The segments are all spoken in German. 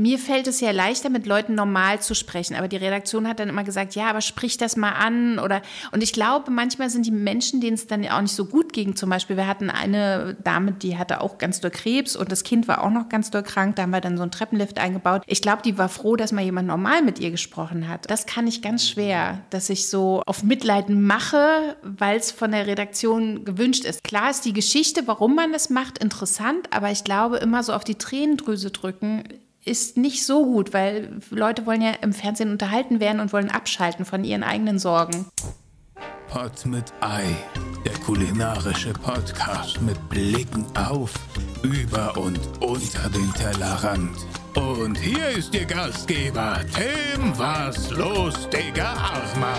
mir fällt es ja leichter, mit Leuten normal zu sprechen. Aber die Redaktion hat dann immer gesagt, ja, aber sprich das mal an. Oder und ich glaube, manchmal sind die Menschen, denen es dann auch nicht so gut ging. Zum Beispiel, wir hatten eine Dame, die hatte auch ganz doll Krebs und das Kind war auch noch ganz doll krank. Da haben wir dann so einen Treppenlift eingebaut. Ich glaube, die war froh, dass mal jemand normal mit ihr gesprochen hat. Das kann ich ganz schwer, dass ich so auf Mitleid mache, weil es von der Redaktion gewünscht ist. Klar ist die Geschichte, warum man das macht, interessant, aber ich glaube, immer so auf die Tränendrüse drücken ist nicht so gut, weil Leute wollen ja im Fernsehen unterhalten werden und wollen abschalten von ihren eigenen Sorgen. Pot mit Ei, der kulinarische Podcast mit Blicken auf, über und unter den Tellerrand. Und hier ist Ihr Gastgeber, Tim Was los, Digga Hartmann.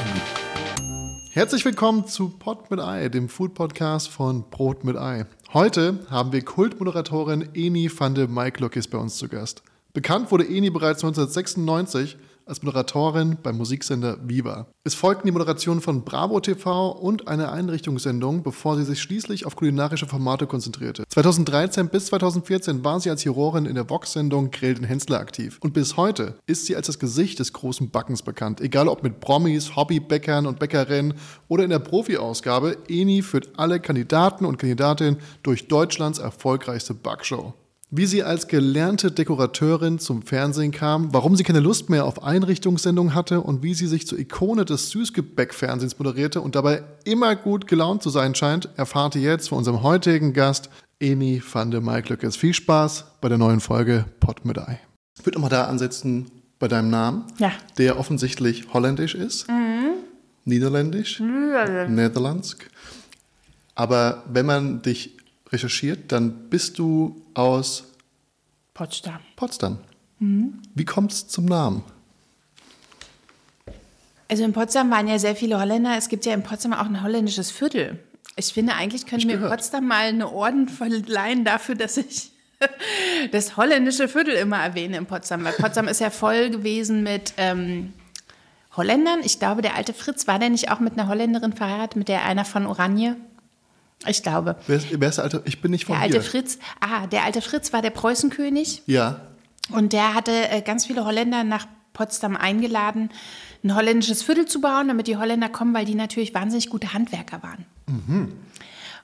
Herzlich willkommen zu Pot mit Ei, dem Food Podcast von Brot mit Ei. Heute haben wir Kultmoderatorin Eni van de Maiklokis bei uns zu Gast. Bekannt wurde Eni bereits 1996 als Moderatorin beim Musiksender Viva. Es folgten die Moderationen von Bravo TV und eine Einrichtungssendung, bevor sie sich schließlich auf kulinarische Formate konzentrierte. 2013 bis 2014 war sie als Jurorin in der Vox-Sendung Grill den Hensler aktiv. Und bis heute ist sie als das Gesicht des großen Backens bekannt. Egal ob mit Promis, Hobbybäckern und Bäckerinnen oder in der Profi-Ausgabe, Eni führt alle Kandidaten und Kandidatinnen durch Deutschlands erfolgreichste Backshow wie sie als gelernte Dekorateurin zum Fernsehen kam, warum sie keine Lust mehr auf Einrichtungssendungen hatte und wie sie sich zur Ikone des Süßgebäck-Fernsehens moderierte und dabei immer gut gelaunt zu sein scheint, erfahrt ihr jetzt von unserem heutigen Gast Eni van de Maiklöckes. Viel Spaß bei der neuen Folge Pot mit Ei. Ich würde nochmal da ansetzen bei deinem Namen, Ja. der offensichtlich holländisch ist, niederländisch, niederländsk. Aber wenn man dich recherchiert, dann bist du aus Potsdam. Potsdam. Wie kommt es zum Namen? Also in Potsdam waren ja sehr viele Holländer. Es gibt ja in Potsdam auch ein holländisches Viertel. Ich finde, eigentlich könnte Ich mir gehört. Potsdam mal eine Orden verleihen dafür, dass ich das holländische Viertel immer erwähne in Potsdam. Weil Potsdam ist ja voll gewesen mit ähm, Holländern. Ich glaube, der alte Fritz, war der nicht auch mit einer Holländerin verheiratet, mit der einer von Oranje? Ich glaube. Wer ist, wer ist der alte? Ich bin nicht von Der alte hier. Fritz, ah, der alte Fritz war der Preußenkönig. Ja. Und der hatte äh, ganz viele Holländer nach Potsdam eingeladen, ein holländisches Viertel zu bauen, damit die Holländer kommen, weil die natürlich wahnsinnig gute Handwerker waren.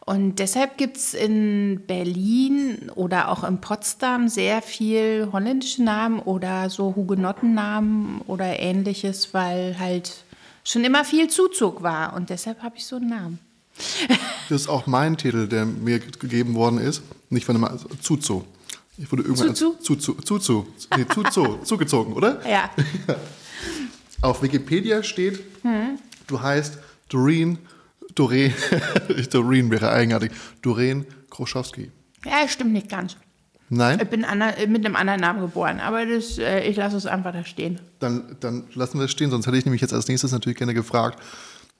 Und deshalb gibt es in Berlin oder auch in Potsdam sehr viel holländische Namen oder so Hugenottennamen oder ähnliches, weil halt schon immer viel Zuzug war. Und deshalb habe ich so einen Namen. Das ist auch mein Titel, der mir gegeben worden ist. Nicht von einem also Zuzu. Ich wurde irgendwann Zuzu? Zuzu, Zuzu, nee, Zuzu, zugezogen, oder? Ja, Auf Wikipedia steht, Hm. du heißt Doreen, Doreen, Doreen wäre eigenartig, Doreen Kroschowski. ja stimmt nicht ganz. Nein? Ich bin ander- mit einem anderen Namen geboren, aber das, äh, ich lasse es einfach da stehen. Dann, dann lassen wir es stehen, sonst hätte ich nämlich jetzt als nächstes natürlich gerne gefragt,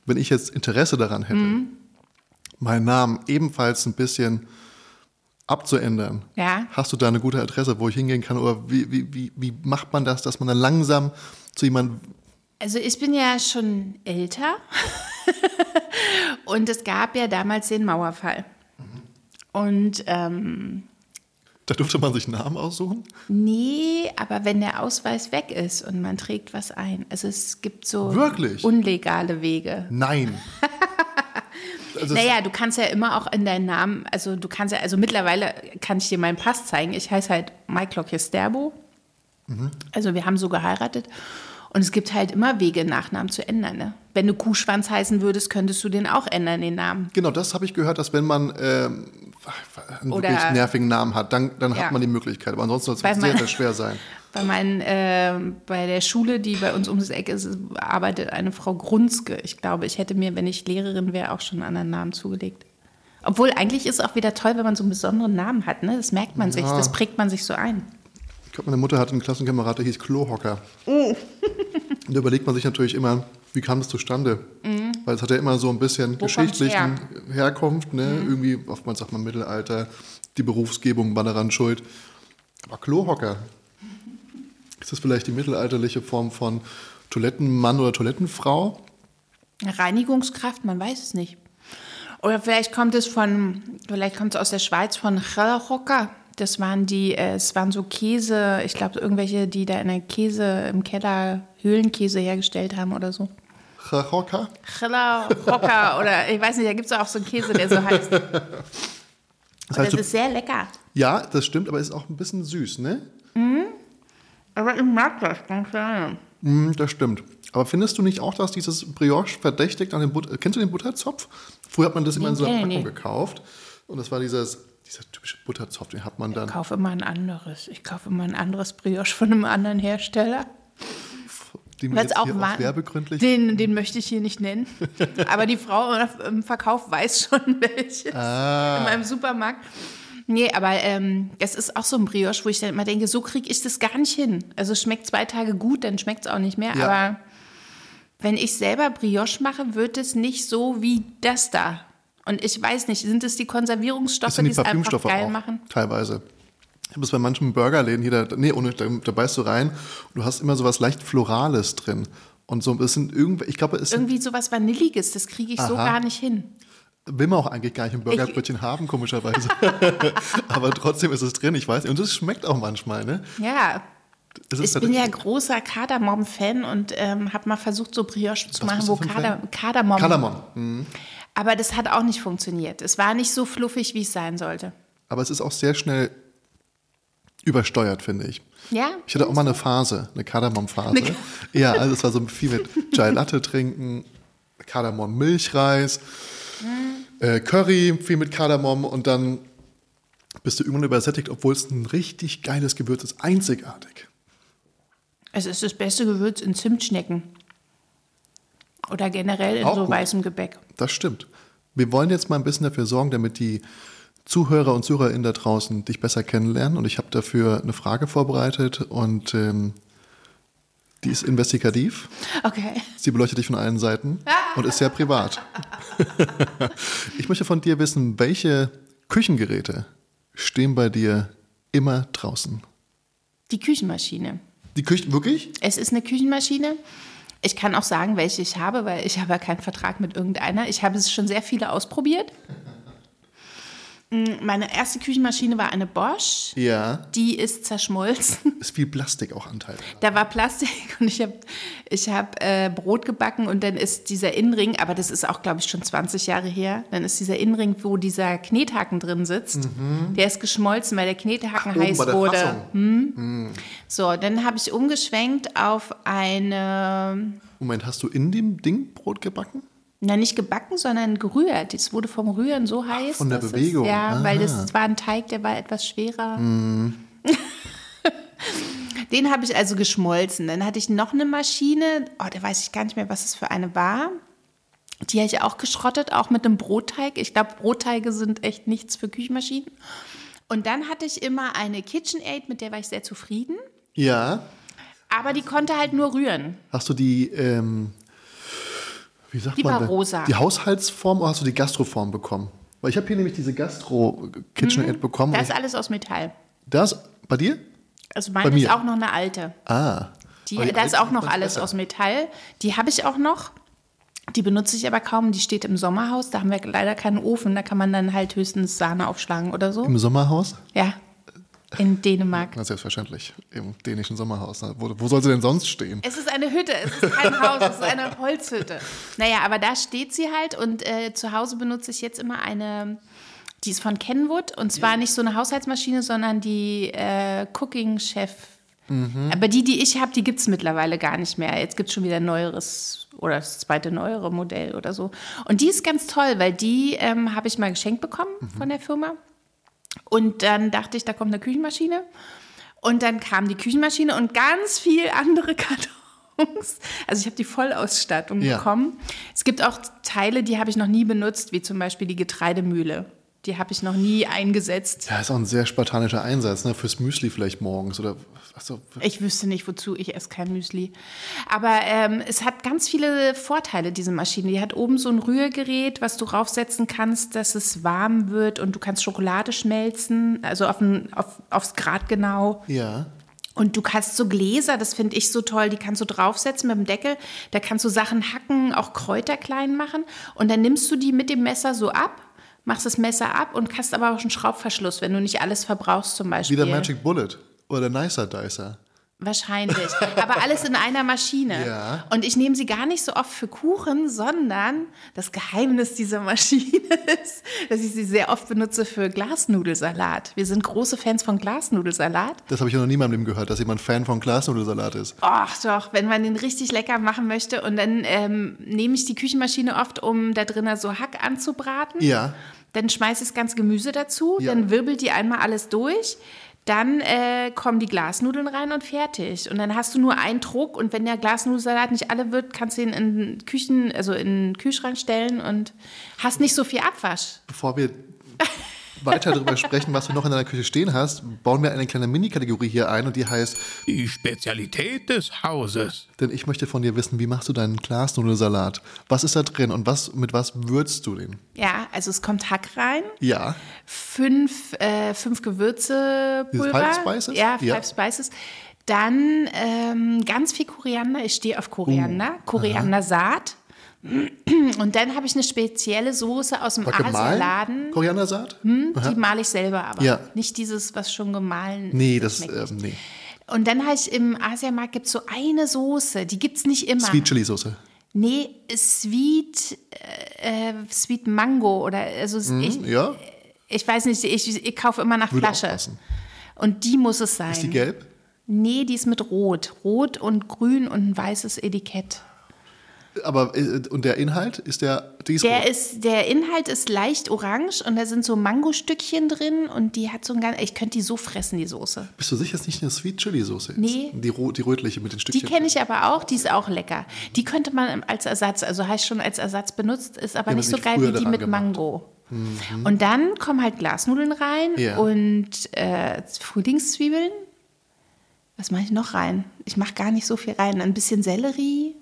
wenn ich jetzt Interesse daran hätte, Mhm. Meinen Namen ebenfalls ein bisschen abzuändern. Ja. Hast du da eine gute Adresse, wo ich hingehen kann? Oder wie, wie, wie, wie macht man das, dass man dann langsam zu jemandem. Also ich bin ja schon älter und es gab ja damals den Mauerfall. Und ähm, Da durfte man sich einen Namen aussuchen? nee, aber wenn der Ausweis weg ist und man trägt was ein, also es gibt so Wirklich? unlegale Wege. Nein. Also Naja, du kannst ja immer auch in deinen Namen, also du kannst ja, also mittlerweile kann ich dir meinen Pass zeigen. Ich heiße halt Maiklok Sterbo. Also wir haben so geheiratet. Und es gibt halt immer Wege, Nachnamen zu ändern. Ne? Wenn du Kuhschwanz heißen würdest, könntest du den auch ändern, den Namen. Genau, das habe ich gehört, dass wenn man ähm, einen Oder- wirklich nervigen Namen hat, dann, dann Ja. hat man die Möglichkeit. Aber ansonsten soll es sehr, sehr schwer sein. Bei, meinen, äh, bei der Schule, die bei uns ums Eck ist, arbeitet eine Frau Grunzke. Ich glaube, ich hätte mir, wenn ich Lehrerin wäre, auch schon einen anderen Namen zugelegt. Obwohl, eigentlich ist es auch wieder toll, wenn man so einen besonderen Namen hat. Ne? Das merkt man sich, Ja. das prägt man sich so ein. Ich glaube, meine Mutter hatte einen Klassenkamerad, der hieß Klohocker. Oh. Und da überlegt man sich natürlich immer, wie kam das zustande? Weil es hat ja immer so ein bisschen Mhm. kommt's geschichtlichen her? Mhm. Herkunft, ne? Irgendwie, oftmals sagt man Mittelalter, die Berufsgebung war daran schuld. Aber Klohocker, ist das vielleicht die mittelalterliche Form von Toilettenmann oder Toilettenfrau? Reinigungskraft, man weiß es nicht. Oder vielleicht kommt es von, vielleicht kommt es aus der Schweiz von Hocker. Das waren die, äh, es waren so Käse, ich glaube irgendwelche, die da in der Käse im Keller Höhlenkäse hergestellt haben oder so. Chilla, Rocker oder ich weiß nicht, da gibt es auch so einen Käse, der so heißt. Das Das heißt, du, ist sehr lecker. ja, das stimmt, aber es ist auch ein bisschen süß, ne? Aber ich mag das ganz gerne. Mm, das stimmt. Aber findest du nicht auch, dass dieses Brioche verdächtigt an den Butter... Kennst du den Butterzopf? Früher hat man das immer in so einer Packung gekauft. Und das war dieses, dieser typische Butterzopf, den hat man dann... Ich kaufe immer ein anderes. Ich kaufe immer ein anderes Brioche von einem anderen Hersteller. Den wir jetzt auch hier werbegründlich... Den, den möchte ich hier nicht nennen. Aber die Frau im Verkauf weiß schon welches. Ah. In meinem Supermarkt. Nee, aber ähm, das ist auch so ein Brioche, wo ich dann immer denke, so kriege ich das gar nicht hin. Also es schmeckt zwei Tage gut, dann schmeckt es auch nicht mehr. Ja. Aber wenn ich selber Brioche mache, wird es nicht so wie das da. Und ich weiß nicht, sind es die Konservierungsstoffe, die die es einfach geil auch, machen? teilweise. Ich habe es bei manchen Burgerläden hier, da, nee, ohne, da, da beißt du rein und du hast immer so was leicht Florales drin. Und so, es sind irgendwie, ich glaube, es sind, Irgendwie sowas Vanilliges, das kriege ich so Aha. gar nicht hin. will man auch eigentlich gar nicht im Burgerbrötchen haben, komischerweise. Aber trotzdem ist es drin, ich weiß. Und es schmeckt auch manchmal, ne? Ja, ist ich bin ja großer Kardamom-Fan und ähm, habe mal versucht, so Brioche zu machen, wo ein Fan? Kardamom. Kardamom. Mhm. Aber das hat auch nicht funktioniert. Es war nicht so fluffig, wie es sein sollte. Aber es ist auch sehr schnell übersteuert, finde ich. Ja? Ich hatte auch mal eine Phase, eine Kardamom-Phase. Ja, also es war so viel mit Chai Latte trinken, Kardamom-Milchreis, äh, Curry, viel mit Kardamom und dann bist du irgendwann übersättigt, obwohl es ein richtig geiles Gewürz ist, einzigartig. Es ist das beste Gewürz in Zimtschnecken. Oder generell in Auch so gut. weißem Gebäck. Das stimmt. Wir wollen jetzt mal ein bisschen dafür sorgen, damit die Zuhörer und ZuhörerInnen da draußen dich besser kennenlernen. Und ich habe dafür eine Frage vorbereitet und ähm, die ist investigativ. Okay. Sie beleuchtet dich von allen Seiten und ist sehr privat. ich möchte von dir wissen, welche Küchengeräte stehen bei dir immer draußen? Die Küchenmaschine. Die Küche, wirklich? Es ist eine Küchenmaschine. Ich kann auch sagen, welche ich habe, weil ich habe ja keinen Vertrag mit irgendeiner. Ich habe es schon sehr viele ausprobiert. Mm, Meine erste Küchenmaschine war eine Bosch. Ja. Die ist zerschmolzen. Ist viel Plastik auch Anteil. Da war Plastik und ich habe ich hab, äh, Brot gebacken und dann ist dieser Innenring, aber das ist auch, glaube ich, schon 20 Jahre her, dann ist dieser Innenring, wo dieser Knethaken drin sitzt, der ist geschmolzen, weil der Knethaken Mhm. Oben heiß wurde. Fassung. So, dann habe ich umgeschwenkt auf eine, Moment, hast du in dem Ding Brot gebacken? Na nicht gebacken, sondern gerührt. Es wurde vom Rühren so heiß. von der Bewegung. Es, ja, weil Aha. das war ein Teig, der war etwas schwerer. Mhm. Den habe ich also geschmolzen. Dann hatte ich noch eine Maschine, oh, da weiß ich gar nicht mehr, was es für eine war. Die habe ich auch geschrottet, auch mit einem Brotteig. Ich glaube, Brotteige sind echt nichts für Küchenmaschinen. Und dann hatte ich immer eine KitchenAid, mit der war ich sehr zufrieden. Ja. Aber die konnte halt nur rühren. Hast du die, ähm, wie sagt Die man war da? rosa. Die Haushaltsform oder hast du die Gastroform bekommen? Weil ich habe hier nämlich diese Gastro-KitchenAid bekommen. Da und ist alles aus Metall. das bei dir? Also Bei meine ist auch noch eine alte. Ah. Die, die da ist auch noch alles besser. aus Metall. Die habe ich auch noch. Die benutze ich aber kaum. Die steht im Sommerhaus. Da haben wir leider keinen Ofen. Da kann man dann halt höchstens Sahne aufschlagen oder so. Im Sommerhaus? Ja. In Dänemark. Na, selbstverständlich. Im dänischen Sommerhaus. Wo, wo soll sie denn sonst stehen? Es ist eine Hütte, es ist kein Haus, es ist eine Holzhütte. Naja, aber da steht sie halt und äh, zu Hause benutze ich jetzt immer eine, die ist von Kenwood und zwar nicht so eine Haushaltsmaschine, sondern die äh, Cooking Chef. Aber die, die ich habe, die gibt es mittlerweile gar nicht mehr. Jetzt gibt es schon wieder ein neueres oder das zweite neuere Modell oder so. Und die ist ganz toll, weil die ähm, habe ich mal geschenkt bekommen von der Firma. Und dann dachte ich, da kommt eine Küchenmaschine. Und dann kam die Küchenmaschine und ganz viel andere Kartons. Also ich habe die Vollausstattung Ja. bekommen. Es gibt auch Teile, die habe ich noch nie benutzt, wie zum Beispiel die Getreidemühle. Die habe ich noch nie eingesetzt. Ja, ist auch ein sehr spartanischer Einsatz, ne? Fürs Müsli vielleicht morgens oder achso, Ich wüsste nicht, wozu. Ich esse kein Müsli. Aber ähm, es hat ganz viele Vorteile, diese Maschine. Die hat oben so ein Rührgerät, was du raufsetzen kannst, dass es warm wird und du kannst Schokolade schmelzen, also auf ein, auf, aufs Grad genau. Ja. Und du kannst so Gläser, das finde ich so toll, die kannst du draufsetzen mit dem Deckel. Da kannst du Sachen hacken, auch Kräuter klein machen. Und dann nimmst du die mit dem Messer so ab, machst das Messer ab und hast aber auch einen Schraubverschluss, wenn du nicht alles verbrauchst zum Wie Beispiel. der Magic Bullet oder der Nicer Dicer. Wahrscheinlich. Aber alles in einer Maschine. Ja. Und ich nehme sie gar nicht so oft für Kuchen, sondern das Geheimnis dieser Maschine ist, dass ich sie sehr oft benutze für Glasnudelsalat. Wir sind große Fans von Glasnudelsalat. Das habe ich noch nie in meinem Leben gehört, dass jemand Fan von Glasnudelsalat ist. Ach doch, wenn man den richtig lecker machen möchte. Und dann ähm, nehme ich die Küchenmaschine oft, um da drinnen so Hack anzubraten. Ja. Dann schmeiße ich das ganze Gemüse dazu, Ja. dann wirbelt die einmal alles durch. Dann äh, kommen die Glasnudeln rein und fertig. Und dann hast du nur einen Druck und wenn der Glasnudelsalat nicht alle wird, kannst du ihn in den Küchen, also in den Kühlschrank stellen und hast nicht so viel Abwasch. Bevor wir weiter darüber sprechen, was du noch in deiner Küche stehen hast, bauen wir eine kleine Mini-Kategorie hier ein und die heißt, Die Spezialität des Hauses. denn ich möchte von dir wissen, wie machst du deinen Glasnudelsalat? Was ist da drin und was, mit was würzt du den? Ja, also es kommt Hack rein, Ja, fünf, äh, fünf Gewürze, Pulver. Five Spices? Ja, Five Ja. Spices. Dann ähm, ganz viel Koriander. Ich stehe auf Koriander. Uh, Koriandersaat. Und dann habe ich eine spezielle Soße aus dem? Asialaden. Koriandersaat? Die male ich selber aber. Ja. Nicht dieses, was schon gemahlen Nee, das, schmeckt ähm, nee. Und dann habe ich im Asiamarkt gibt es so eine Soße, die gibt es nicht immer. Sweet Chili Soße. Nee, Sweet, äh, äh, Sweet Mango oder also ich, Ja, ich weiß nicht, ich, ich kaufe immer nach würde Flasche. passen. Und die muss es sein. Ist die gelb? Nee, die ist mit Rot. Rot und Grün und ein weißes Etikett. Aber, äh, und der Inhalt ist der, die ist Der, ist, der Inhalt ist leicht orange und da sind so Mangostückchen drin und die hat so ein ganz. Ich könnte die so fressen, die Soße. Bist du sicher, dass es nicht eine Sweet Chili Soße ist? Nee. Die, die rötliche mit den Die Stückchen. kenne ich aber auch, die ist auch lecker. Die könnte man als Ersatz, also ich schon als Ersatz benutzt, ist aber Die haben nicht so geil wie die mit gemacht. Mango. Und dann kommen halt Glasnudeln rein Ja. und äh, Frühlingszwiebeln. Was mache ich noch rein? Ich mache gar nicht so viel rein. Ein bisschen Sellerie.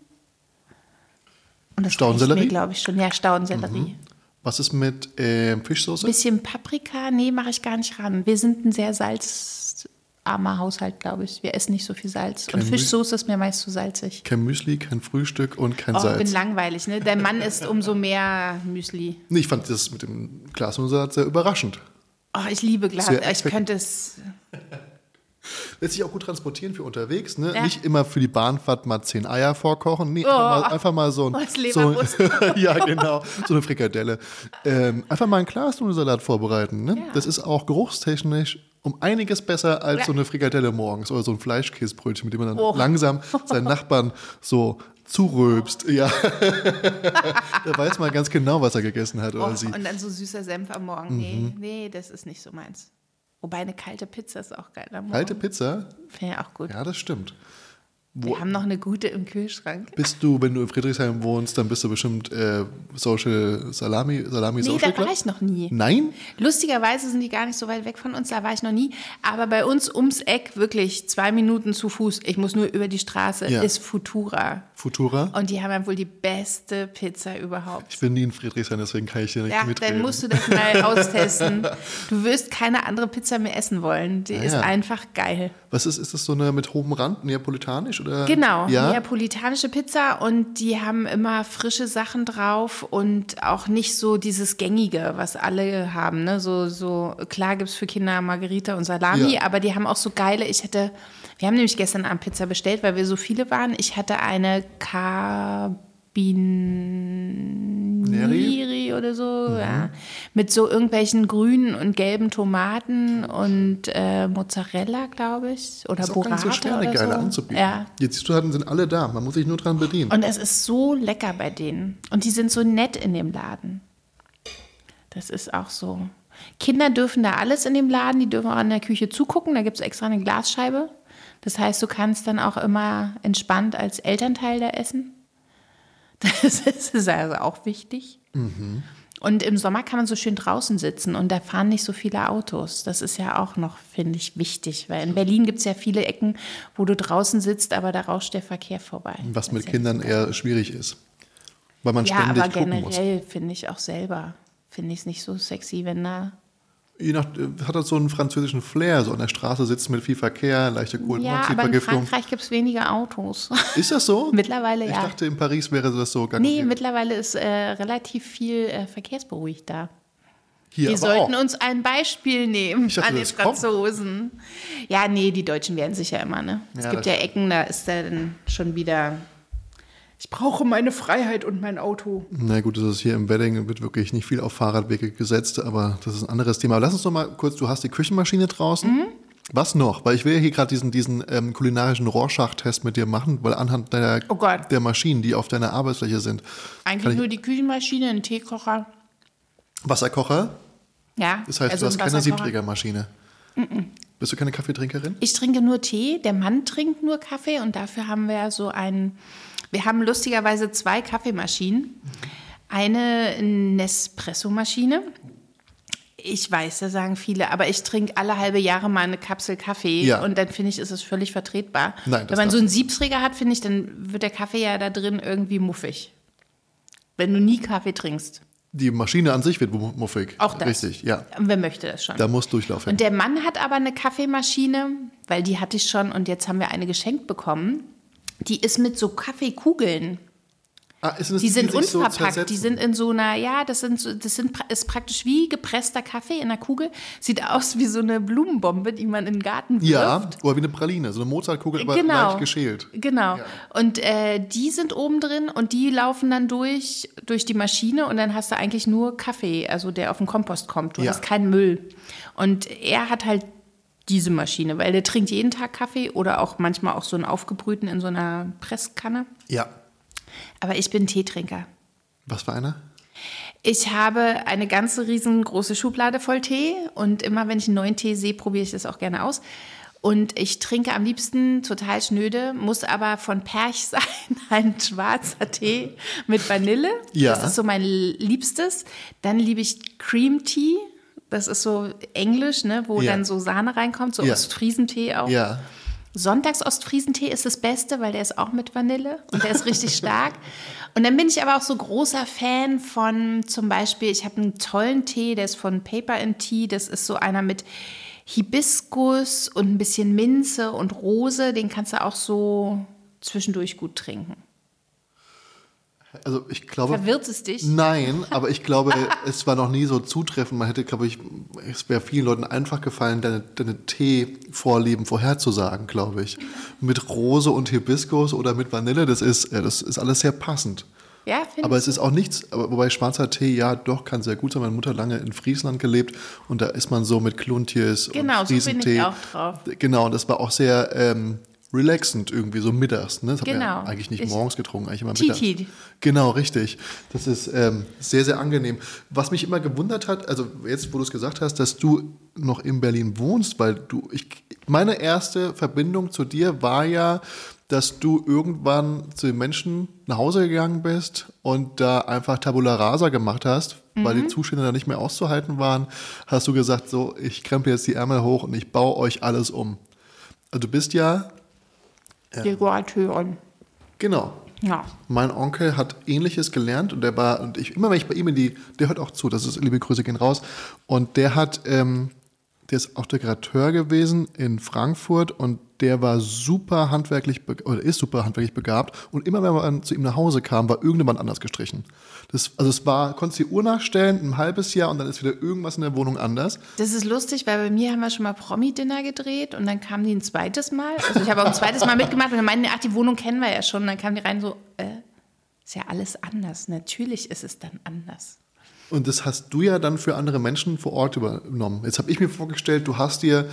Und das Staudensellerie? glaube ich, schon. Ja, Staudensellerie. Was ist mit ähm, Fischsoße? Bisschen Paprika, nee, mache ich gar nicht ran. Wir sind ein sehr salzarmer Haushalt, glaube ich. Wir essen nicht so viel Salz. Kein Und Fischsoße ist mir meist zu salzig. Kein Müsli, kein Frühstück und kein Oh, ich bin Salz. langweilig, ne? Der Mann isst umso mehr Müsli. Nee, ich fand das mit dem Glasnudelsalat sehr überraschend. Oh, ich liebe Glas. Sehr Ich könnte es. Lässt sich auch gut transportieren für unterwegs. Ne? Ja. Nicht immer für die Bahnfahrt mal zehn Eier vorkochen. Nee, einfach, mal, einfach mal so ein. Oh, so, ja, genau. So eine Frikadelle. Ähm, einfach mal einen Glasnudelsalat vorbereiten. Ne? Ja. Das ist auch geruchstechnisch um einiges besser als Ja. so eine Frikadelle morgens oder so ein Fleischkäsebrötchen, mit dem man dann Oh. langsam seinen Nachbarn so zuröbst. Ja. da weiß man ganz genau, was er gegessen hat oder Oh, sie. und dann so süßer Senf am Morgen. Mhm. Nee, nee, das ist nicht so meins. Wobei eine kalte Pizza ist auch geil. Kalte Pizza? Finde ich auch gut. Ja, das stimmt. Wir haben noch eine gute im Kühlschrank. Bist du, wenn du in Friedrichshain wohnst, dann bist du bestimmt äh, Social Salami, Salami Nee, Social da Club? war ich noch nie. Nein? Lustigerweise sind die gar nicht so weit weg von uns, da war ich noch nie. Aber bei uns ums Eck, wirklich zwei Minuten zu Fuß, ich muss nur über die Straße, Ja. ist Futura. Futura? Und die haben ja wohl die beste Pizza überhaupt. Ich bin nie in Friedrichshain, deswegen kann ich hier nicht Ja, mitreden. dann musst du das mal austesten. Du wirst keine andere Pizza mehr essen wollen. Die ist ja. einfach geil. Was ist, ist das so eine mit hohem Rand, neapolitanisch? Oder? Genau, Ja? neapolitanische Pizza und die haben immer frische Sachen drauf und auch nicht so dieses Gängige, was alle haben. Ne? So, so, klar gibt es für Kinder Margarita und Salami, Ja. aber die haben auch so geile, ich hatte, wir haben nämlich gestern Abend Pizza bestellt, weil wir so viele waren. Ich hatte eine Carbineri oder so, Mhm. ja. Mit so irgendwelchen grünen und gelben Tomaten und äh, Mozzarella, glaube ich. Oder ist auch Burrata gar nicht so schwer, eine geile so. anzubieten. Ja. Jetzt die Zutaten sind alle da, man muss sich nur dran bedienen. Und es ist so lecker bei denen. Und die sind so nett in dem Laden. Das ist auch so. Kinder dürfen da alles in dem Laden, die dürfen auch in der Küche zugucken. Da gibt es extra eine Glasscheibe. Das heißt, du kannst dann auch immer entspannt als Elternteil da essen. Das ist also auch wichtig. Und im Sommer kann man so schön draußen sitzen und da fahren nicht so viele Autos. Das ist ja auch noch, finde ich, wichtig. Weil in Berlin gibt es ja viele Ecken, wo du draußen sitzt, aber da rauscht der Verkehr vorbei. was Das mit ja Kindern eher schwierig ist. Weil man ja, ständig aber gucken muss. generell finde ich auch selber, finde ich es nicht so sexy, wenn da. Je nach, äh, hat das so einen französischen Flair, so an der Straße sitzen mit viel Verkehr, leichte Ja, aber in Kohlenmonoxidvergiftung. Frankreich gibt es weniger Autos. Ist das so? Mittlerweile ich ja. dachte, in Paris wäre das so gang und nee, mittlerweile ist äh, relativ viel äh, verkehrsberuhigt da. Hier Wir sollten auch. uns ein Beispiel nehmen Ich dachte, an den das kommt. Franzosen. Ja, nee, die Deutschen werden sicher immer, ne? Es Ja, gibt das ja Ecken, da ist dann schon wieder. Ich brauche meine Freiheit und mein Auto. Na gut, das ist hier im Wedding, wird wirklich nicht viel auf Fahrradwege gesetzt, aber das ist ein anderes Thema. Aber lass uns doch mal kurz, du hast die Küchenmaschine draußen. Mhm. Was noch? Weil ich will ja hier gerade diesen, diesen ähm, kulinarischen Rorschach-Test mit dir machen, weil anhand der, Oh der Maschinen, die auf deiner Arbeitsfläche sind. Eigentlich ich- nur die Küchenmaschine, ein Teekocher. Wasserkocher? Ja, Das heißt, also du hast ein keine. Siebträgermaschine. Bist du keine Kaffeetrinkerin? Ich trinke nur Tee, der Mann trinkt nur Kaffee und dafür haben wir so einen. Wir haben lustigerweise zwei Kaffeemaschinen. Eine Nespresso-Maschine. Ich weiß, da sagen viele, aber ich trinke alle halbe Jahre mal eine Kapsel Kaffee Ja. und dann finde ich, ist es völlig vertretbar. Nein, Wenn man so einen Siebträger hat, finde ich, dann wird der Kaffee ja da drin irgendwie muffig. Wenn du nie Kaffee trinkst. Die Maschine an sich wird mu- muffig. Auch das. Richtig, ja. Wer möchte das schon? Da muss Durchlauf hin. Und der Mann hat aber eine Kaffeemaschine, weil die hatte ich schon und jetzt haben wir eine geschenkt bekommen. Die ist mit so Kaffeekugeln. Ah, ist das Die sind sich so unverpackt. die sind in so einer, ja, das sind, so, das sind ist praktisch wie gepresster Kaffee in einer Kugel. Sieht aus wie so eine Blumenbombe, die man in den Garten wirft. Ja, oder wie eine Praline, so eine Mozartkugel, aber genau. leicht geschält. Genau. Und äh, die sind oben drin und die laufen dann durch, durch die Maschine und dann hast du eigentlich nur Kaffee, also der auf den Kompost kommt. Du Ja. hast keinen Müll. Und er hat halt diese Maschine, weil der trinkt jeden Tag Kaffee oder auch manchmal auch so einen aufgebrühten in so einer Presskanne. Ja. Aber ich bin Teetrinker. Was für einer? Ich habe eine ganze riesengroße Schublade voll Tee und immer wenn ich einen neuen Tee sehe, probiere ich das auch gerne aus. Und ich trinke am liebsten total schnöde, muss aber von Perch sein, ein schwarzer Tee mit Vanille. Ja. Das ist so mein Liebstes. Dann liebe ich Cream Tea. Das ist so englisch, ne, wo Ja. dann so Sahne reinkommt, so Ja. Ostfriesentee auch. Ja. Sonntags-Ostfriesentee ist das Beste, weil der ist auch mit Vanille und der ist richtig stark. Und dann bin ich aber auch so großer Fan von zum Beispiel, ich habe einen tollen Tee, der ist von Paper and Tea. Das ist so einer mit Hibiskus und ein bisschen Minze und Rose. Den kannst du auch so zwischendurch gut trinken. Also ich glaube. Verwirrt es dich? Nein, aber ich glaube, es war noch nie so zutreffend. Man hätte, glaube ich, es wäre vielen Leuten einfach gefallen, deine, deine Teevorlieben vorherzusagen, glaube ich. Mit Rose und Hibiskus oder mit Vanille, das ist, das ist alles sehr passend. Ja, finde Aber es ist auch nichts, aber wobei schwarzer Tee, ja, doch, kann sehr gut sein. Meine Mutter hat lange in Friesland gelebt und da ist man so mit Kluntjes Genau, und so bin ich Friesentee. auch drauf. Genau, und das war auch sehr ähm, relaxend irgendwie, so mittags. Ne? Das man Genau. ja eigentlich nicht Ich- morgens getrunken, eigentlich immer mittags. Tea. Genau, richtig. Das ist ähm, sehr, sehr angenehm. Was mich immer gewundert hat, also jetzt, wo du es gesagt hast, dass du noch in Berlin wohnst, weil du, ich, meine erste Verbindung zu dir war ja, dass du irgendwann zu den Menschen nach Hause gegangen bist und da einfach Tabula Rasa gemacht hast, weil Mhm. die Zustände da nicht mehr auszuhalten waren, hast du gesagt, so, ich krempe jetzt die Ärmel hoch und ich baue euch alles um. Also du bist ja, Dekorateurin. genau, Ja. mein Onkel hat ähnliches gelernt und der war, und ich, immer wenn ich bei ihm in die, der hört auch zu, das ist, liebe Grüße gehen raus, und der hat, ähm, der ist auch Dekorateur gewesen in Frankfurt und der war super handwerklich, oder ist super handwerklich begabt und immer wenn man zu ihm nach Hause kam, war irgendjemand anders gestrichen. Das, also es war, konntest die Uhr nachstellen, ein halbes Jahr und dann ist wieder irgendwas in der Wohnung anders. Das ist lustig, weil bei mir haben wir schon mal Promi-Dinner gedreht und dann kamen die ein zweites Mal. Also ich habe auch ein zweites Mal mitgemacht und dann meinten ach, die Wohnung kennen wir ja schon. Und dann kamen die rein so, äh, ist ja alles anders. Natürlich ist es dann anders. Und das hast du ja dann für andere Menschen vor Ort übernommen. Jetzt habe ich mir vorgestellt, du hast dir,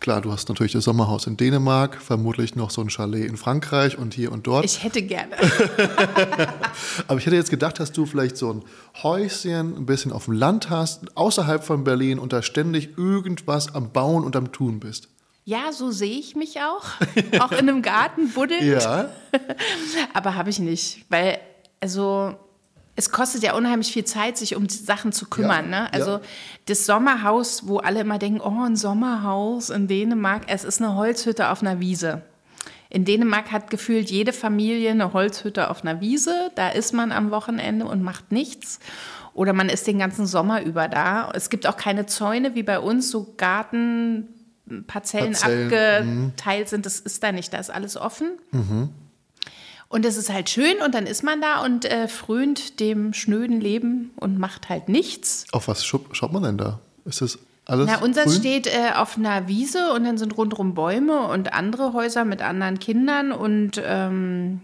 klar, du hast natürlich das Sommerhaus in Dänemark, vermutlich noch so ein Chalet in Frankreich und hier und dort. Ich hätte gerne. Aber ich hätte jetzt gedacht, dass du vielleicht so ein Häuschen ein bisschen auf dem Land hast, außerhalb von Berlin und da ständig irgendwas am Bauen und am Tun bist. Ja, so sehe ich mich auch. Auch in einem Garten buddelnd. Ja. Aber habe ich nicht, weil, also, es kostet ja unheimlich viel Zeit, sich um die Sachen zu kümmern. Ja, ne? Also, ja. das Sommerhaus, wo alle immer denken, oh, ein Sommerhaus in Dänemark, es ist eine Holzhütte auf einer Wiese. In Dänemark hat gefühlt jede Familie eine Holzhütte auf einer Wiese. Da ist man am Wochenende und macht nichts. Oder man ist den ganzen Sommer über da. Es gibt auch keine Zäune wie bei uns, so Gartenparzellen Parzellen, abgeteilt sind. Das ist da nicht, da ist alles offen. Und es ist halt schön und dann ist man da und äh, frönt dem schnöden Leben und macht halt nichts. Auf was schaut, man denn da? Ist das alles Na, unser grün? steht äh, auf einer Wiese und dann sind rundherum Bäume und andere Häuser mit anderen Kindern und ähm,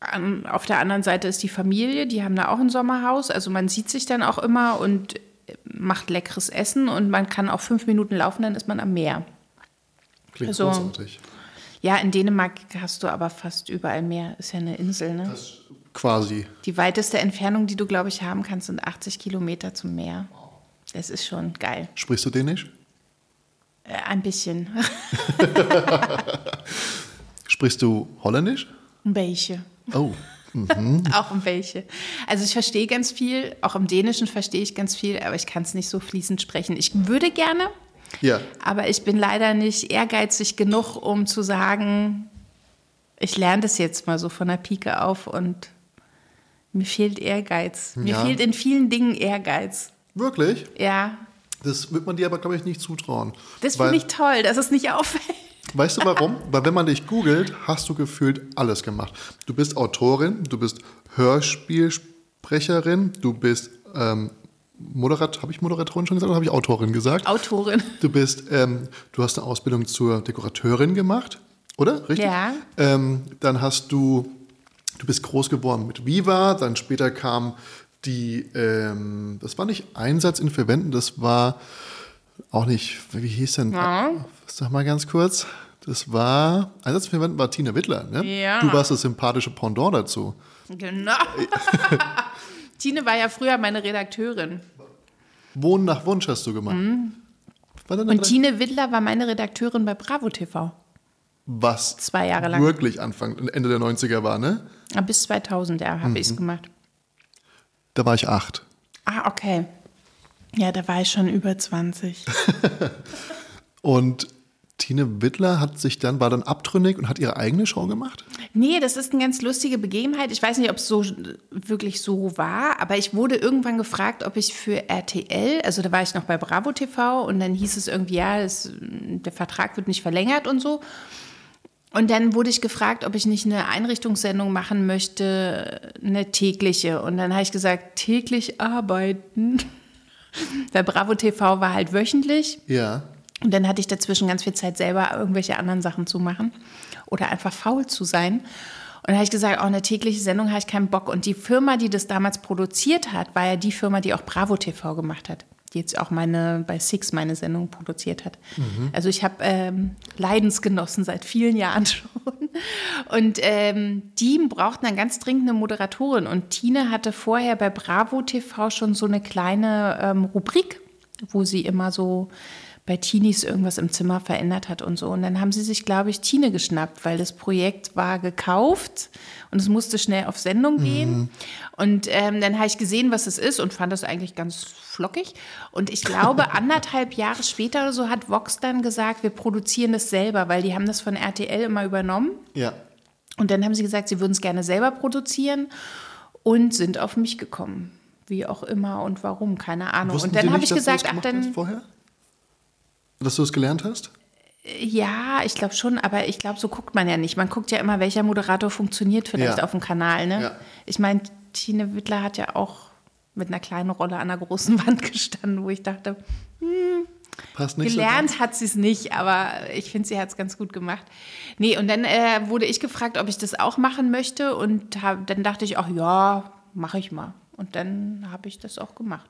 an, auf der anderen Seite ist die Familie, die haben da auch ein Sommerhaus. Also man sieht sich dann auch immer und macht leckeres Essen und man kann auch fünf Minuten laufen, dann ist man am Meer. Klingt also- großartig. Ja, in Dänemark hast du aber fast überall Meer. Ist ja eine Insel, ne? Das quasi. Die weiteste Entfernung, die du, glaube ich, haben kannst, sind 80 Kilometer zum Meer. Das ist schon geil. Sprichst du Dänisch? Äh, ein bisschen. Sprichst du Holländisch? Ein Welche. Oh, Auch ein welche. Also ich verstehe ganz viel, auch im Dänischen verstehe ich ganz viel, aber ich kann es nicht so fließend sprechen. Ich würde gerne, ja. aber ich bin leider nicht ehrgeizig genug, um zu sagen, ich lerne das jetzt mal so von der Pike auf und mir fehlt Ehrgeiz. Mir Ja. fehlt in vielen Dingen Ehrgeiz. Wirklich? Ja, Das wird man dir aber, glaube ich, nicht zutrauen. das finde ich toll, dass es nicht auffällt. Weißt du warum? Weil wenn man dich googelt, hast du gefühlt alles gemacht. Du bist Autorin, du bist Hörspielsprecherin, du bist ähm, Moderat, habe ich Moderatorin schon gesagt oder habe ich Autorin gesagt? Autorin. Du bist, ähm, du hast eine Ausbildung zur Dekorateurin gemacht, oder? Richtig? Ja. Ähm, dann hast du, du bist groß geworden mit Viva, dann später kam die, ähm, das war nicht Einsatz in Verwenden, das war auch nicht, wie hieß denn? Sag mal ganz kurz. Das war, Einsatz in Verwenden war Tina Wittler, ne? Ja. Du warst das sympathische Pendant dazu. Genau. Tine war ja früher meine Redakteurin. Wohnen nach Wunsch hast du gemacht. Mhm. Und Tine Wittler war meine Redakteurin bei Bravo TV. was Zwei Jahre lang. wirklich Anfang, Ende der 90er war, ne? Ah, Bis 2000, ja, habe ich es gemacht. Da war ich acht. Ah, okay. Ja, da war ich schon über 20. Und Tine Wittler hat sich dann, war dann abtrünnig und hat ihre eigene Show gemacht? Nee, das ist eine ganz lustige Begebenheit. Ich weiß nicht, ob es so wirklich so war, aber ich wurde irgendwann gefragt, ob ich für RTL, also da war ich noch bei Bravo TV und dann hieß es irgendwie, ja, das, der Vertrag wird nicht verlängert und so. Und dann wurde ich gefragt, ob ich nicht eine Einrichtungssendung machen möchte, eine tägliche. Und dann habe ich gesagt, täglich arbeiten. Weil Bravo TV war halt wöchentlich. Ja. Und dann hatte ich dazwischen ganz viel Zeit, selber irgendwelche anderen Sachen zu machen oder einfach faul zu sein. Und dann habe ich gesagt, auch eine tägliche Sendung habe ich keinen Bock. Und die Firma, die das damals produziert hat, war ja die Firma, die auch Bravo TV gemacht hat. Die jetzt auch meine, bei Six meine Sendung produziert hat. Also ich habe ähm, Leidensgenossen seit vielen Jahren schon. Und ähm, die brauchten dann ganz dringend eine Moderatorin. Und Tine hatte vorher bei Bravo TV schon so eine kleine ähm, Rubrik, wo sie immer so bei Teenies irgendwas im Zimmer verändert hat und so. Und dann haben sie sich, glaube ich, Tine geschnappt, weil das Projekt war gekauft und es musste schnell auf Sendung gehen. Und ähm, dann habe ich gesehen, was es ist und fand das eigentlich ganz flockig. Und ich glaube, anderthalb Jahre später oder so hat Vox dann gesagt, wir produzieren das selber, weil die haben das von RTL immer übernommen. Ja. Und dann haben sie gesagt, sie würden es gerne selber produzieren und sind auf mich gekommen. Wie auch immer und warum, keine Ahnung. Wussten und dann habe ich gesagt, ach dann. vorher? Dass du es gelernt hast? Ja, ich glaube schon, aber ich glaube, so guckt man ja nicht. Man guckt ja immer, welcher Moderator funktioniert vielleicht Ja. auf dem Kanal. Ne? Ja. Ich meine, Tine Wittler hat ja auch mit einer kleinen Rolle an einer großen Wand gestanden, wo ich dachte, Passt nicht gelernt hat sie es nicht, aber ich finde, sie hat es ganz gut gemacht. Nee, und dann äh, wurde ich gefragt, ob ich das auch machen möchte und hab, dann dachte ich, ach ja, mache ich mal. Und dann habe ich das auch gemacht.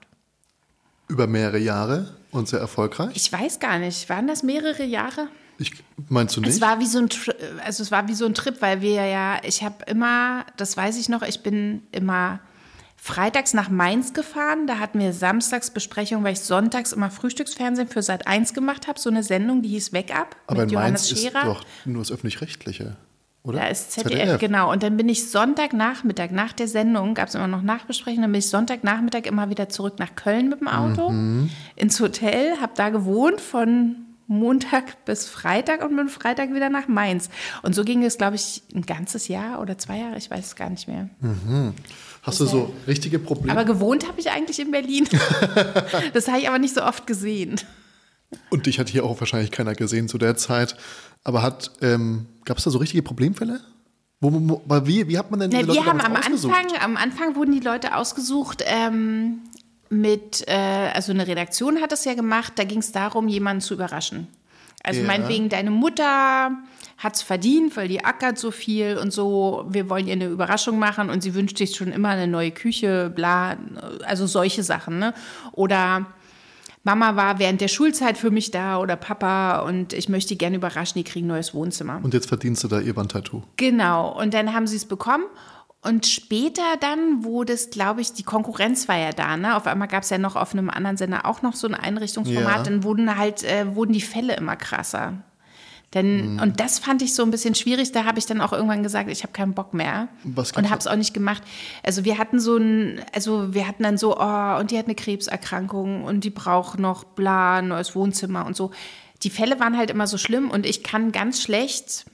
Über mehrere Jahre und sehr erfolgreich? Ich weiß gar nicht, waren das mehrere Jahre? Ich, meinst du nicht? Es war wie so ein, Tri- also es war wie so ein Trip, weil wir ja, ich habe immer, das weiß ich noch, ich bin immer freitags nach Mainz gefahren. Da hatten wir samstags Besprechung, weil ich sonntags immer Frühstücksfernsehen für Sat 1 gemacht habe. So eine Sendung, die hieß Wake-up Aber mit in Mainz Johannes ist Scherer. doch nur das Öffentlich-Rechtliche, oder? Da ist ZDF, genau. Und dann bin ich Sonntagnachmittag, nach der Sendung, gab es immer noch Nachbesprechungen, dann bin ich Sonntagnachmittag immer wieder zurück nach Köln mit dem Auto, ins Hotel, habe da gewohnt von Montag bis Freitag und bin Freitag wieder nach Mainz. Und so ging es, glaube ich, ein ganzes Jahr oder zwei Jahre, ich weiß es gar nicht mehr. Hast du so richtige Probleme? Aber gewohnt habe ich eigentlich in Berlin. das habe ich aber nicht so oft gesehen. Und dich hat hier auch wahrscheinlich keiner gesehen zu der Zeit. Aber hat, ähm, gab es da so richtige Problemfälle? Wo, wo, wo, wie, wie hat man denn Na, die Leute wir haben am ausgesucht? Anfang, am Anfang wurden die Leute ausgesucht ähm, mit, äh, also eine Redaktion hat das ja gemacht, da ging es darum, jemanden zu überraschen. Also Ja. meinetwegen, deine Mutter hat es verdient, weil die ackert so viel und so, wir wollen ihr eine Überraschung machen und sie wünscht sich schon immer eine neue Küche, bla, also solche Sachen, ne? Oder Mama war während der Schulzeit für mich da oder Papa und ich möchte die gerne überraschen, die kriegen ein neues Wohnzimmer. Und jetzt verdienst du da ihr Wandtattoo. Genau, und dann haben sie es bekommen. Und später dann wurde es, glaube ich, die Konkurrenz war ja da. Ne? Auf einmal gab es ja noch auf einem anderen Sender auch noch so ein Einrichtungsformat. Ja. Dann wurden halt äh, wurden die Fälle immer krasser. Denn, Mhm. Und das fand ich so ein bisschen schwierig. Da habe ich dann auch irgendwann gesagt, ich habe keinen Bock mehr. Und habe es auch nicht gemacht. Also wir hatten so ein, also wir hatten dann so, oh, und die hat eine Krebserkrankung und die braucht noch bla, ein neues Wohnzimmer und so. Die Fälle waren halt immer so schlimm und ich kann ganz schlecht,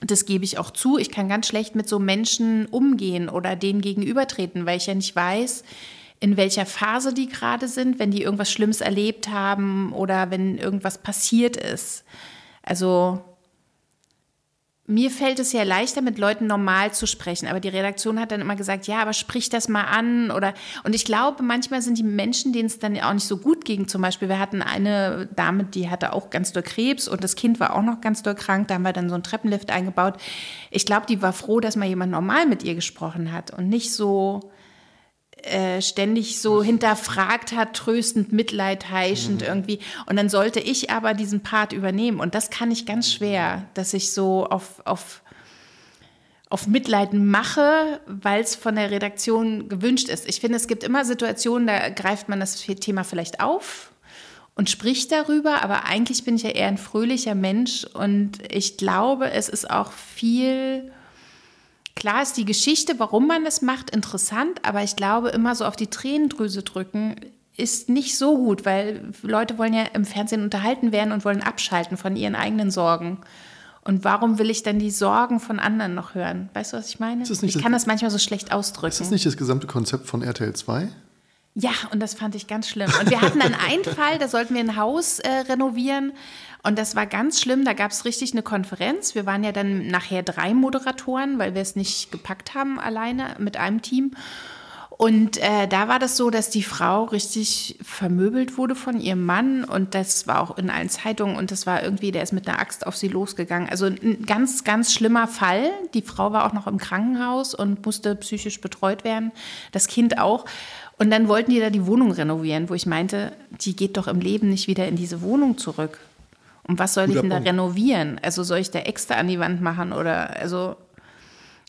das gebe ich auch zu, ich kann ganz schlecht mit so Menschen umgehen oder denen gegenübertreten, weil ich ja nicht weiß, in welcher Phase die gerade sind, wenn die irgendwas Schlimmes erlebt haben oder wenn irgendwas passiert ist. Also mir fällt es ja leichter, mit Leuten normal zu sprechen, aber die Redaktion hat dann immer gesagt, ja, aber sprich das mal an oder und ich glaube, manchmal sind die Menschen, denen es dann auch nicht so gut ging. Zum Beispiel, wir hatten eine Dame, die hatte auch ganz doll Krebs und das Kind war auch noch ganz doll krank. Da haben wir dann so einen Treppenlift eingebaut. Ich glaube, die war froh, dass mal jemand normal mit ihr gesprochen hat und nicht so äh, ständig so hinterfragt hat, tröstend, Mitleid heischend irgendwie. Und dann sollte ich aber diesen Part übernehmen. Und das kann ich ganz schwer, dass ich so auf, auf, auf Mitleid mache, weil es von der Redaktion gewünscht ist. Ich finde, es gibt immer Situationen, da greift man das Thema vielleicht auf und spricht darüber, aber eigentlich bin ich ja eher ein fröhlicher Mensch und ich glaube, es ist auch viel Klar ist die Geschichte, warum man es macht, interessant, aber ich glaube, immer so auf die Tränendrüse drücken ist nicht so gut, weil Leute wollen ja im Fernsehen unterhalten werden und wollen abschalten von ihren eigenen Sorgen. Und warum will ich dann die Sorgen von anderen noch hören? Weißt du, was ich meine? Das ich das- kann das manchmal so schlecht Ist das ausdrücken. nicht das gesamte Konzept von RTL 2? Ja, und das fand ich ganz schlimm. Und wir hatten dann einen Fall, da sollten wir ein Haus äh, renovieren. Und das war ganz schlimm. Da gab es richtig eine Konferenz. Wir waren ja dann nachher drei Moderatoren, weil wir es nicht gepackt haben alleine mit einem Team. Und äh, da war das so, dass die Frau richtig vermöbelt wurde von ihrem Mann. Und das war auch in allen Zeitungen. Und das war irgendwie, der ist mit einer Axt auf sie losgegangen. Also ein ganz, ganz schlimmer Fall. Die Frau war auch noch im Krankenhaus und musste psychisch betreut werden. Das Kind auch. Und dann wollten die da die Wohnung renovieren, wo ich meinte, die geht doch im Leben nicht wieder in diese Wohnung zurück. Und was soll Guter ich denn da Punkt. renovieren? Also soll ich da extra an die Wand machen oder also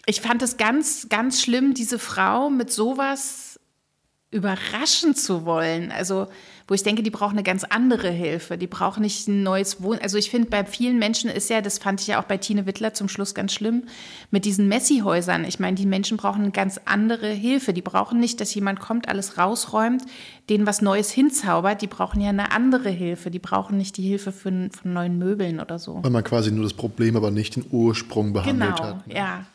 ich fand es ganz, ganz schlimm, diese Frau mit sowas überraschen zu wollen. Also, wo ich denke, die braucht eine ganz andere Hilfe. Die braucht nicht ein neues Wohn. Also, ich finde, bei vielen Menschen ist ja, das fand ich ja auch bei Tine Wittler zum Schluss ganz schlimm, mit diesen Messi-Häusern. Ich meine, die Menschen brauchen eine ganz andere Hilfe. Die brauchen nicht, dass jemand kommt, alles rausräumt, denen was Neues hinzaubert. Die brauchen ja eine andere Hilfe. Die brauchen nicht die Hilfe für, von neuen Möbeln oder so. Weil man quasi nur das Problem, aber nicht den Ursprung behandelt Genau, hat. ja.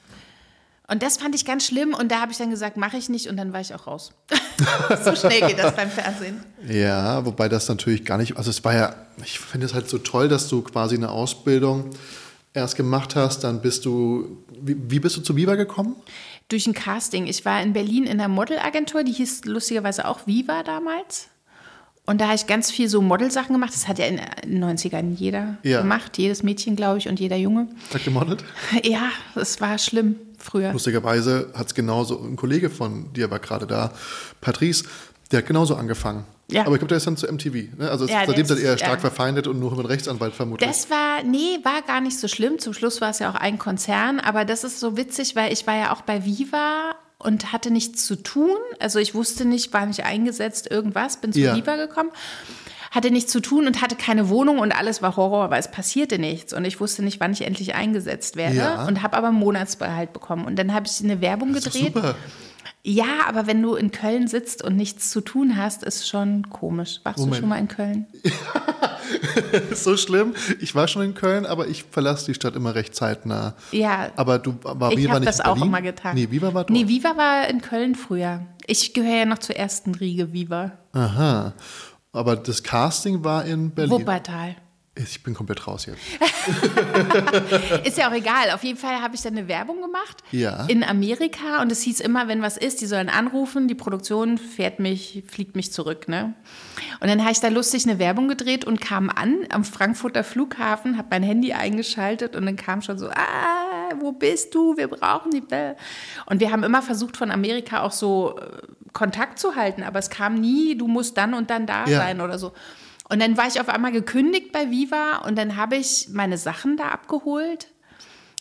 Und das fand ich ganz schlimm und da habe ich dann gesagt, mache ich nicht und dann war ich auch raus. so schnell geht das beim Fernsehen. Ja, wobei das natürlich gar nicht, also es war ja, ich finde es halt so toll, dass du quasi eine Ausbildung erst gemacht hast, dann bist du, wie, wie bist du zu Viva gekommen? Durch ein Casting. Ich war in Berlin in einer Modelagentur, die hieß lustigerweise auch Viva damals. Und da habe ich ganz viel so Modelsachen gemacht. Das hat ja in den 90ern jeder Ja. gemacht, jedes Mädchen, glaube ich, und jeder Junge. Hat gemodelt? Ja, es war schlimm früher. Lustigerweise hat es genauso, ein Kollege von dir war gerade da, Patrice, der hat genauso angefangen. Ja. Aber ich glaube, der ist dann zu MTV. Ne? Also Ja, seitdem seid ihr stark ja. verfeindet und nur mit Rechtsanwalt vermutlich. Das war, nee, war gar nicht so schlimm. Zum Schluss war es ja auch ein Konzern, aber das ist so witzig, weil ich war ja auch bei Viva und hatte nichts zu tun. Also ich wusste nicht, war nicht eingesetzt, irgendwas, bin zu Ja. Viva gekommen. Hatte nichts zu tun und hatte keine Wohnung und alles war Horror, weil es passierte nichts. Und ich wusste nicht, wann ich endlich eingesetzt werde. Ja. Und habe aber einen Monatsbehalt bekommen. Und dann habe ich eine Werbung Das gedreht. super. Ja, aber wenn du in Köln sitzt und nichts zu tun hast, ist schon komisch. Warst Moment. du schon mal in Köln? ist so schlimm. Ich war schon in Köln, aber ich verlasse die Stadt immer recht zeitnah. Ja. Aber du, aber Ich Viva habe nicht das in auch Berlin? immer getan. Nee, Viva war dort. Nee, Viva war in Köln früher. Ich gehöre ja noch zur ersten Riege Viva. Aha. Aber das Casting war in Berlin. Wuppertal. Ich bin komplett raus jetzt. ist ja auch egal. Auf jeden Fall habe ich dann eine Werbung gemacht Ja. in Amerika und es hieß immer, wenn was ist, die sollen anrufen, die Produktion fährt mich, fliegt mich zurück. Ne? Und dann habe ich da lustig eine Werbung gedreht und kam an am Frankfurter Flughafen, habe mein Handy eingeschaltet und dann kam schon so, ah, wo bist du? Wir brauchen die. Bäh. Und wir haben immer versucht, von Amerika auch so äh, Kontakt zu halten, aber es kam nie, du musst dann und dann da Ja. sein oder so. Und dann war ich auf einmal gekündigt bei Viva und dann habe ich meine Sachen da abgeholt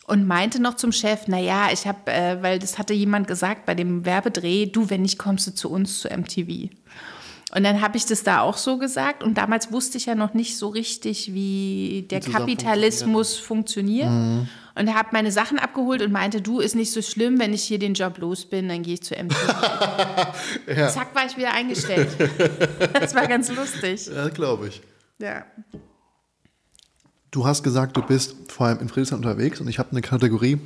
und meinte noch zum Chef, naja, ich habe, äh, weil das hatte jemand gesagt bei dem Werbedreh, du, wenn nicht, kommst du zu uns zu MTV. Und dann habe ich das da auch so gesagt und damals wusste ich ja noch nicht so richtig, wie der Kapitalismus funktioniert. Und habe meine Sachen abgeholt und meinte, du, ist nicht so schlimm, wenn ich hier den Job los bin, dann gehe ich zu MTV. Zack, war ich wieder eingestellt. das war ganz lustig. Ja, glaube ich. Ja. Du hast gesagt, du bist vor allem in Friedrichshain unterwegs und ich habe eine Kategorie,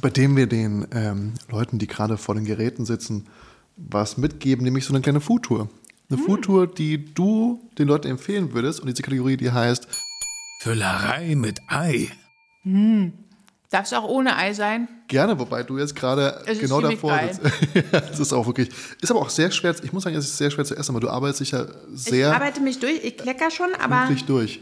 bei dem wir den ähm, Leuten, die gerade vor den Geräten sitzen, was mitgeben, nämlich so eine kleine Foodtour. Eine Foodtour, die du den Leuten empfehlen würdest und diese Kategorie, die heißt Füllerei mit Ei. Darf es auch ohne Ei sein? gerne, wobei du jetzt gerade genau davor geil. sitzt. es ist auch wirklich, ist aber auch sehr schwer, ich muss sagen, es ist sehr schwer zu essen, aber du arbeitest dich ja Ich sehr arbeite mich durch, ich klecker schon, aber durch.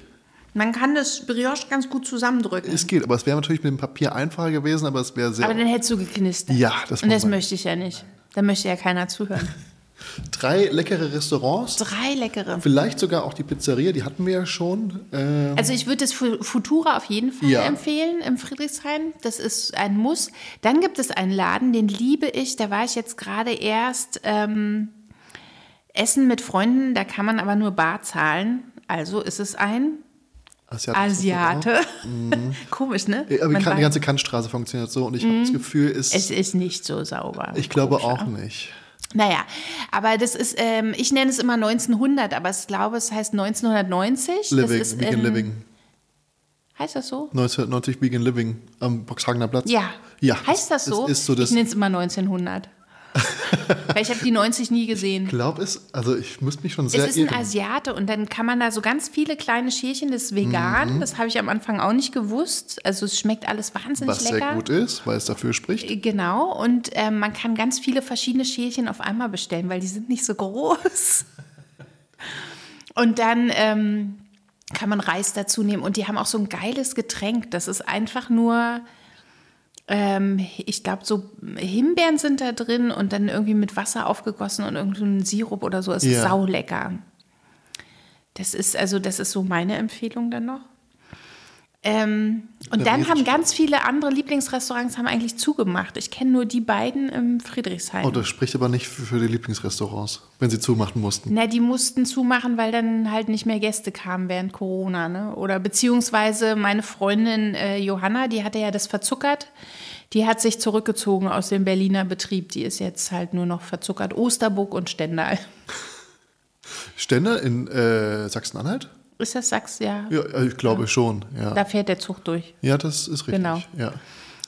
man kann das Brioche ganz gut zusammendrücken. Es geht, aber es wäre natürlich mit dem Papier einfacher gewesen, aber es wäre sehr aber dann hättest du geknistert. Ja, das Und das man. möchte ich ja nicht. Da möchte ja keiner zuhören. Drei leckere Restaurants, Drei leckere. vielleicht sogar auch die Pizzeria, die hatten wir ja schon. Äh, Also ich würde das Fu- Futura auf jeden Fall Ja. empfehlen im Friedrichshain. Das ist ein Muss. Dann gibt es einen Laden, den liebe ich. Da war ich jetzt gerade erst ähm, essen mit Freunden. Da kann man aber nur bar zahlen. Also ist es ein Asiatisches Asiate. Komisch, ne? Aber die, Man Kan- die ganze Kantstraße funktioniert so und ich habe das Gefühl, es ist, ist nicht so sauber. ich glaube Koscher. auch nicht. Naja, aber das ist, ähm, ich nenne es immer 1900, aber ich glaube, es heißt 1990. Living, das Vegan in, Living. Heißt das so? 1990 Vegan Living am Boxhagener Platz. Ja. Ja. Heißt das es- so? So das, ich nenne es immer 1900. Weil ich habe die 90 nie gesehen. ich glaube es, also ich müsste mich schon Es sehr ist ein. Asiate und dann kann man da so ganz viele kleine Schälchen, das ist vegan, Mhm. das habe ich am Anfang auch nicht gewusst. Also es schmeckt alles wahnsinnig was lecker. sehr gut ist, weil es dafür spricht. Genau, und ähm, man kann ganz viele verschiedene Schälchen auf einmal bestellen, weil die sind nicht so groß. Und dann ähm, kann man Reis dazu nehmen und die haben auch so ein geiles Getränk. Das ist einfach nur, ähm, ich glaube, so Himbeeren sind da drin und dann irgendwie mit Wasser aufgegossen und irgendein Sirup oder so. Es ist Ja. saulecker. Das ist also, das ist so meine Empfehlung dann noch. Ähm, und Da dann haben ganz viele andere Lieblingsrestaurants haben eigentlich zugemacht. Ich kenne nur die beiden im Friedrichshain. Oh, das spricht aber nicht für, die Lieblingsrestaurants, wenn sie zumachen mussten. Na, die mussten zumachen, weil dann halt nicht mehr Gäste kamen während Corona, ne? Oder beziehungsweise meine Freundin äh, Johanna, die hatte ja das verzuckert. Die hat sich zurückgezogen aus dem Berliner Betrieb. Die ist jetzt halt nur noch verzuckert. Osterburg und Stendal. Stände in äh, Sachsen-Anhalt? Ist das Sachs? Ja. Ja, äh, ich glaube schon. Ja. Da fährt der Zug durch. ja, das ist richtig. Genau. Ja.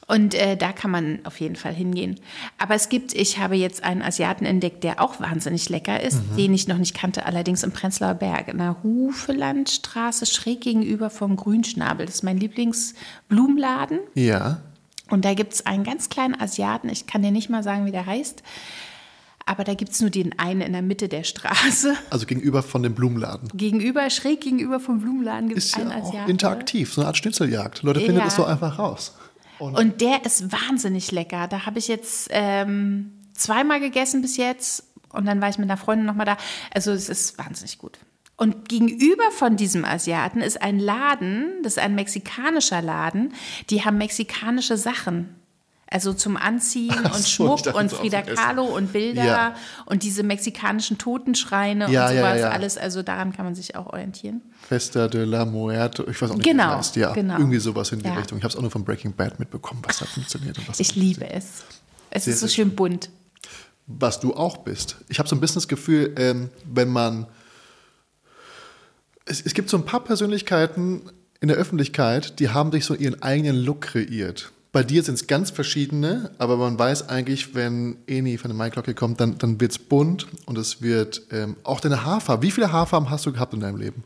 Und äh, da kann man auf jeden Fall hingehen. Aber es gibt, ich habe jetzt einen Asiaten entdeckt, der auch wahnsinnig lecker ist, Mhm. den ich noch nicht kannte, allerdings im Prenzlauer Berg, in der Hufelandstraße, schräg gegenüber vom Grünschnabel. Das ist mein Lieblingsblumenladen. ja. Und da gibt es einen ganz kleinen Asiaten, ich kann dir nicht mal sagen, wie der heißt. Aber da gibt es nur den einen in der Mitte der Straße. Also gegenüber von dem Blumenladen. Gegenüber, schräg gegenüber vom Blumenladen gibt es Ist ja einen auch Asiaten. interaktiv, so eine Art Schnitzeljagd. Leute finden Ja. es so einfach raus. Und der ist wahnsinnig lecker. Da habe ich jetzt ähm, zweimal gegessen bis jetzt. Und dann war ich mit einer Freundin nochmal da. Also es ist wahnsinnig gut. Und gegenüber von diesem Asiaten ist ein Laden, das ist ein mexikanischer Laden. Die haben mexikanische Sachen. Also zum Anziehen Ach und so, Schmuck und Frida. Kahlo und Bilder Ja. und diese mexikanischen Totenschreine Ja, und sowas ja. alles. Also daran kann man sich auch orientieren. Festa de la Muerte, ich weiß auch nicht, Genau, wie das heißt. Ja, genau. irgendwie sowas in die. Richtung. Ich habe es auch nur von Breaking Bad mitbekommen, was da funktioniert und was Ich liebe es. Es Sehr, ist so schön bunt. was du auch bist. Ich habe so ein bisschen das Gefühl, ähm, wenn man. Es, es gibt so ein paar Persönlichkeiten in der Öffentlichkeit, die haben sich so ihren eigenen Look kreiert. Bei dir sind es ganz verschiedene, aber man weiß eigentlich, wenn Eni von der Maiglocke kommt, dann, dann wird es bunt und es wird ähm, auch deine Haarfarbe. Wie viele Haarfarben hast du gehabt in deinem Leben?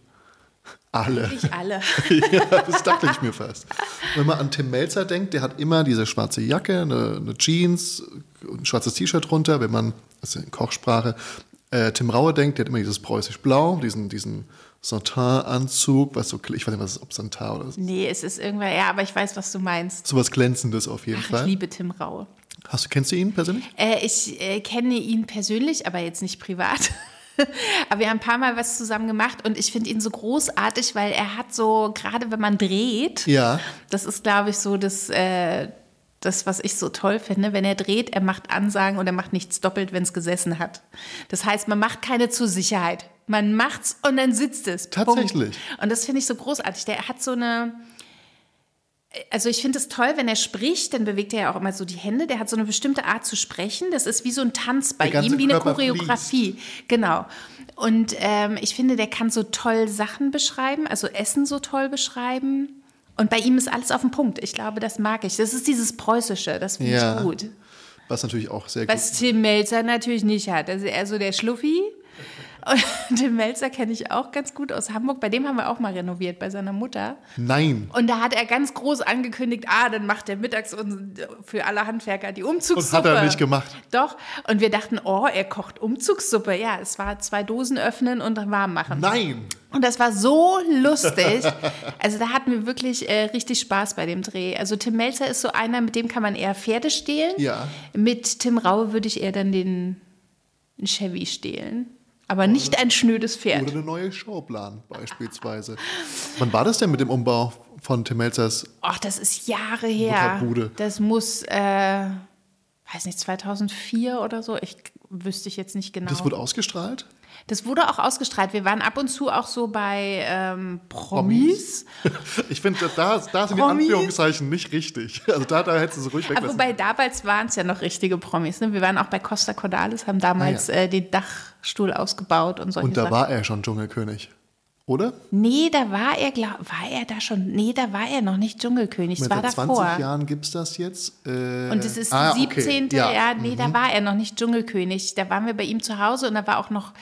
Alle. Ich alle. ja, das dachte ich mir fast. Wenn man an Tim Melzer denkt, der hat immer diese schwarze Jacke, eine, eine Jeans, ein schwarzes T-Shirt drunter, wenn man, also in Kochsprache, äh, Tim Raue denkt, der hat immer dieses preußisch-blau, diesen, diesen Satin-Anzug, was so, ich weiß nicht, was ist, ob Satin oder so. Nee, es ist irgendwann, ja, aber ich weiß, was du meinst. Sowas Glänzendes auf jeden Ach, Fall. ich liebe Tim Raue. Hast du, kennst du ihn persönlich? Äh, ich äh, kenne ihn persönlich, aber jetzt nicht privat. aber wir haben ein paar Mal was zusammen gemacht und ich finde ihn so großartig, weil er hat so, gerade wenn man dreht, Ja. das ist, glaube ich, so das, äh, das, was ich so toll finde. Wenn er dreht, er macht Ansagen und er macht nichts doppelt, wenn es gesessen hat. Das heißt, man macht keine zur Sicherheit. Man macht's und dann sitzt es. Tatsächlich. Punkt. Und das finde ich so großartig. Der hat so eine. Also ich finde es toll, wenn er spricht, dann bewegt er ja auch immer so die Hände. Der hat so eine bestimmte Art zu sprechen. Das ist wie so ein Tanz bei ihm, wie eine Körper Choreografie. Genau. Und ähm, ich finde, der kann so toll Sachen beschreiben, also Essen so toll beschreiben. Und bei ihm ist alles auf den Punkt. Ich glaube, das mag ich. Das ist dieses Preußische, das finde Ja. ich gut. Was natürlich auch sehr gut Was Tim Melzer natürlich nicht hat. Also eher so der Schluffi. Und Tim Melzer kenne ich auch ganz gut aus Hamburg. Bei dem haben wir auch mal renoviert, bei seiner Mutter. Nein. Und da hat er ganz groß angekündigt, ah, dann macht er mittags für alle Handwerker die Umzugssuppe. Und hat er nicht gemacht. Doch. Und wir dachten, oh, er kocht Umzugssuppe. Ja, es war zwei Dosen öffnen und warm machen. Nein. Und das war so lustig. Also da hatten wir wirklich äh, richtig Spaß bei dem Dreh. Also Tim Melzer ist so einer, mit dem kann man eher Pferde stehlen. Ja. Mit Tim Raue würde ich eher dann den Chevy stehlen. Aber nicht ein schnödes Pferd. Oder eine neue Show planen, beispielsweise. Wann war das denn mit dem Umbau von Tim Melzers? Ach, das ist Jahre her. Butterbude. Das muss, äh, weiß nicht, 2004 oder so. Ich wüsste ich jetzt nicht genau. Das wurde ausgestrahlt? Das wurde auch ausgestrahlt. Wir waren ab und zu auch so bei ähm, Promis. Ich finde, da, da sind die Promis? Anführungszeichen nicht richtig. Also da, da hättest du es ruhig Aber weglassen. wobei damals waren es ja noch richtige Promis. Ne? Wir waren auch bei Costa Cordalis, haben damals Ah, ja. äh, den Dachstuhl ausgebaut und solche Und da Sachen. war er schon Dschungelkönig. Oder? nee, da war er, glaub, war er da schon? Nee, da war er noch nicht Dschungelkönig. Es war davor. 20 Jahren gibt es das jetzt. Äh, Und es ist ah, die okay. 17. Ja. Mhm. Ja, nee, da war er noch nicht Dschungelkönig. Da waren wir bei ihm zu Hause und da war auch noch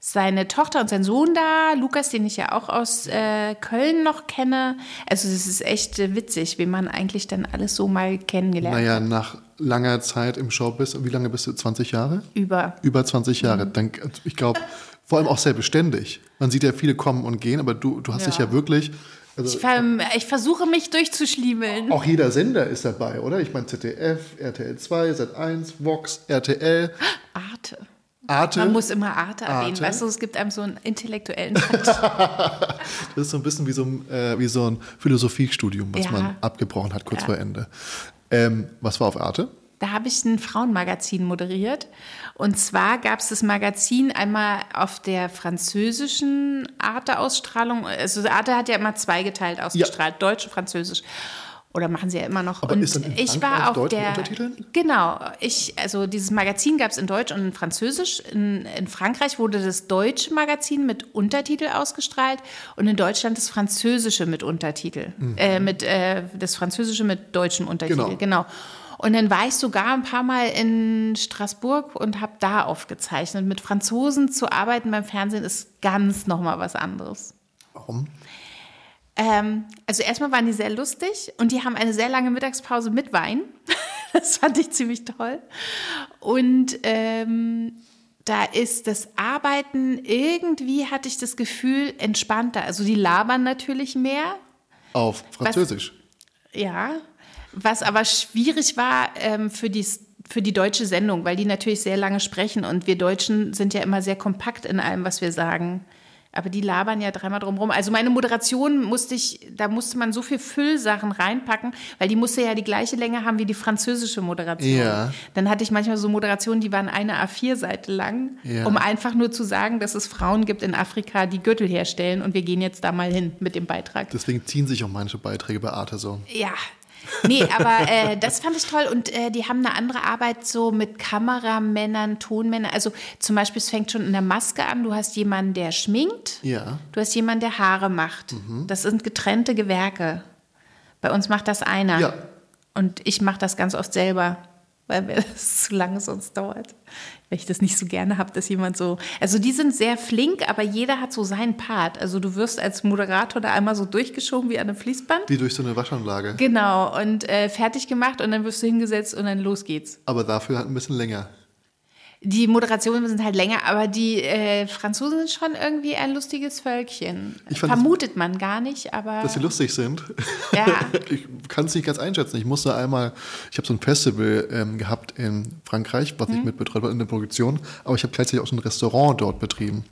seine Tochter und sein Sohn da, Lukas, den ich ja auch aus äh, Köln noch kenne. Also es ist echt äh, witzig, wie man eigentlich dann alles so mal kennengelernt hat. Naja, nach langer Zeit im Showbiz, wie lange bist du? 20 Jahre? Über. Über 20 Jahre. Mhm. Dann, ich glaube, vor allem auch sehr beständig. Man sieht ja viele kommen und gehen, aber du, du hast dich Ja. ja wirklich. Also, Ich, ver ich versuche mich durchzuschliemeln. auch jeder Sender ist dabei, oder? Ich meine ZDF, RTL 2, Sat1, Vox, RTL, Arte. Arte. Man muss immer Arte erwähnen. Arte. Weißt du, es gibt einem so einen intellektuellen. Das ist so ein bisschen wie so ein, äh, wie so ein Philosophiestudium, was Ja. man abgebrochen hat kurz Ja. vor Ende. Ähm, was war auf Arte? Da habe ich ein Frauenmagazin moderiert. Und zwar gab es das Magazin einmal auf der französischen Arte-Ausstrahlung. Also Arte hat ja immer zweigeteilt ausgestrahlt, Deutsch und Französisch. Oder machen sie ja immer noch. Aber und ist dann in ich war auf Deutsch der. Untertiteln? Genau. Ich, also dieses Magazin gab es in Deutsch und in Französisch. In, in Frankreich wurde das deutsche Magazin mit Untertitel ausgestrahlt und in Deutschland das französische mit Untertitel. Äh, mit, äh, das französische mit deutschem Untertitel. Genau. genau. Und dann war ich sogar ein paar Mal in Straßburg und habe da aufgezeichnet. Mit Franzosen zu arbeiten beim Fernsehen ist ganz nochmal was anderes. Warum? Ähm, also erstmal waren die sehr lustig und die haben eine sehr lange Mittagspause mit Wein. Das fand ich ziemlich toll. Und ähm, da ist das Arbeiten irgendwie, hatte ich das Gefühl, entspannter. Also die labern natürlich mehr, Auf Französisch. ja. Was aber schwierig war ähm, für, die, für die deutsche Sendung, weil die natürlich sehr lange sprechen und wir Deutschen sind ja immer sehr kompakt in allem, was wir sagen. Aber die labern ja dreimal drum rum. Also meine Moderation musste ich, da musste man so viel Füllsachen reinpacken, weil die musste ja die gleiche Länge haben wie die französische Moderation. Ja. Dann hatte ich manchmal so Moderationen, die waren eine A4-Seite lang, Ja. um einfach nur zu sagen, dass es Frauen gibt in Afrika, die Gürtel herstellen und wir gehen jetzt da mal hin mit dem Beitrag. Deswegen ziehen sich auch manche Beiträge bei Arte so. Ja. Nee, aber äh, das fand ich toll. Und äh, die haben eine andere Arbeit so mit Kameramännern, Tonmännern. Also zum Beispiel, es fängt schon in der Maske an. Du hast jemanden, der schminkt. Ja. Du hast jemanden, der Haare macht. Das sind getrennte Gewerke. Bei uns macht das einer. Ja. Und ich mache das ganz oft selber. weil mir das zu lange sonst dauert. Weil ich das nicht so gerne habe, dass jemand so. Also die sind sehr flink, aber jeder hat so seinen Part. Also du wirst als Moderator da einmal so durchgeschoben wie an einem Fließband. Wie durch so eine Waschanlage. Genau, und äh, fertig gemacht und dann wirst du hingesetzt und dann los geht's. Aber dafür halt ein bisschen länger. Die Moderationen sind halt länger, aber die äh, Franzosen sind schon irgendwie ein lustiges Völkchen. Fand- Vermutet man gar nicht, aber. Dass sie lustig sind. Ja. Ich kann es nicht ganz einschätzen. Ich musste einmal, ich habe so ein Festival ähm, gehabt in Frankreich, was ich mitbetreut habe in der Produktion, aber ich habe gleichzeitig auch so ein Restaurant dort betrieben.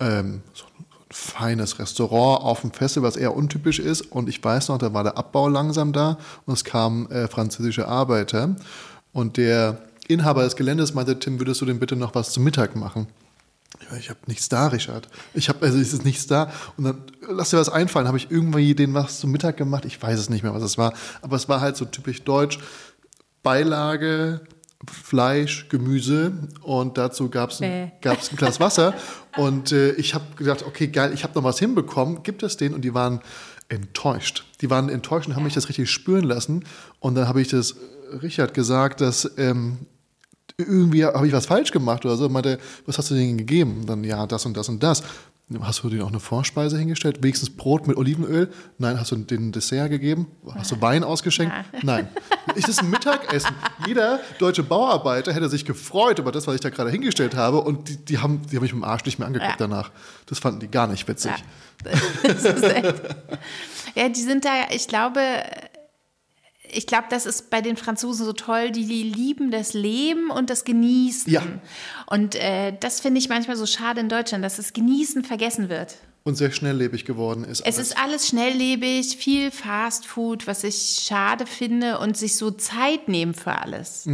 Ähm, so ein feines Restaurant auf dem Festival, was eher untypisch ist. Und ich weiß noch, da war der Abbau langsam da und es kamen äh, französische Arbeiter. Und der Inhaber des Geländes meinte, Tim, würdest du denn bitte noch was zum Mittag machen? Ja, ich habe nichts da, Richard. Ich habe, also es ist nichts da. Und dann lass dir was einfallen. Habe ich irgendwie denen was zum Mittag gemacht? Ich weiß es nicht mehr, was es war. Aber es war halt so typisch deutsch. Beilage, Fleisch, Gemüse und dazu gab es ein, gab's ein Glas Wasser. Und äh, ich habe gedacht, okay, geil, ich habe noch was hinbekommen. Gibt es den? Und die waren enttäuscht. Die waren enttäuscht und haben mich das richtig spüren lassen. Und dann habe ich das Richard gesagt, dass ähm, irgendwie habe ich was falsch gemacht oder so. Meinte, was hast du denen gegeben? Und dann, ja, das und das und das. Hast du denen auch eine Vorspeise hingestellt? Wenigstens Brot mit Olivenöl? Nein. Hast du denen Dessert gegeben? Hast du Wein ausgeschenkt? Nein. Ist es ein Mittagessen? Jeder deutsche Bauarbeiter hätte sich gefreut über das, was ich da gerade hingestellt habe. Und die, die, haben, die haben mich mit dem Arsch nicht mehr angeguckt Ja. danach. Das fanden die gar nicht witzig. Ja. Das ja, die sind da, ich glaube, ich glaube, das ist bei den Franzosen so toll, die, die lieben das Leben und das Genießen. Ja. Und äh, das finde ich manchmal so schade in Deutschland, dass das Genießen vergessen wird. Und sehr schnelllebig geworden ist. Es alles. ist alles schnelllebig, viel Fast Food, was ich schade finde und sich so Zeit nehmen für alles.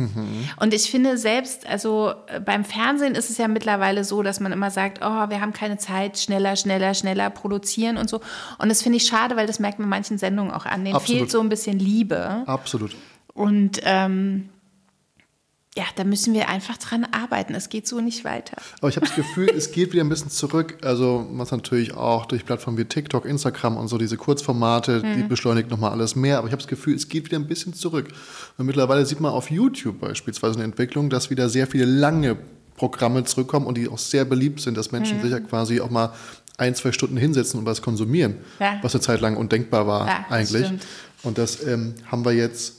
Und ich finde selbst, also äh, beim Fernsehen ist es ja mittlerweile so, dass man immer sagt, oh, wir haben keine Zeit, schneller, schneller, schneller produzieren und so. Und das finde ich schade, weil das merkt man manchen Sendungen auch an. Denen Absolut. fehlt so ein bisschen Liebe. Absolut. Und ähm, ja, da müssen wir einfach dran arbeiten. Es geht so nicht weiter. Aber ich habe das Gefühl, es geht wieder ein bisschen zurück. Also, was natürlich auch durch Plattformen wie TikTok, Instagram und so, diese Kurzformate, die beschleunigt nochmal alles mehr. Aber ich habe das Gefühl, es geht wieder ein bisschen zurück. Und mittlerweile sieht man auf YouTube beispielsweise eine Entwicklung, dass wieder sehr viele lange Programme zurückkommen und die auch sehr beliebt sind, dass Menschen sich ja quasi auch mal ein, zwei Stunden hinsetzen und was konsumieren, Ja. was eine Zeit lang undenkbar war Ja, eigentlich. stimmt. Und das ähm, haben wir jetzt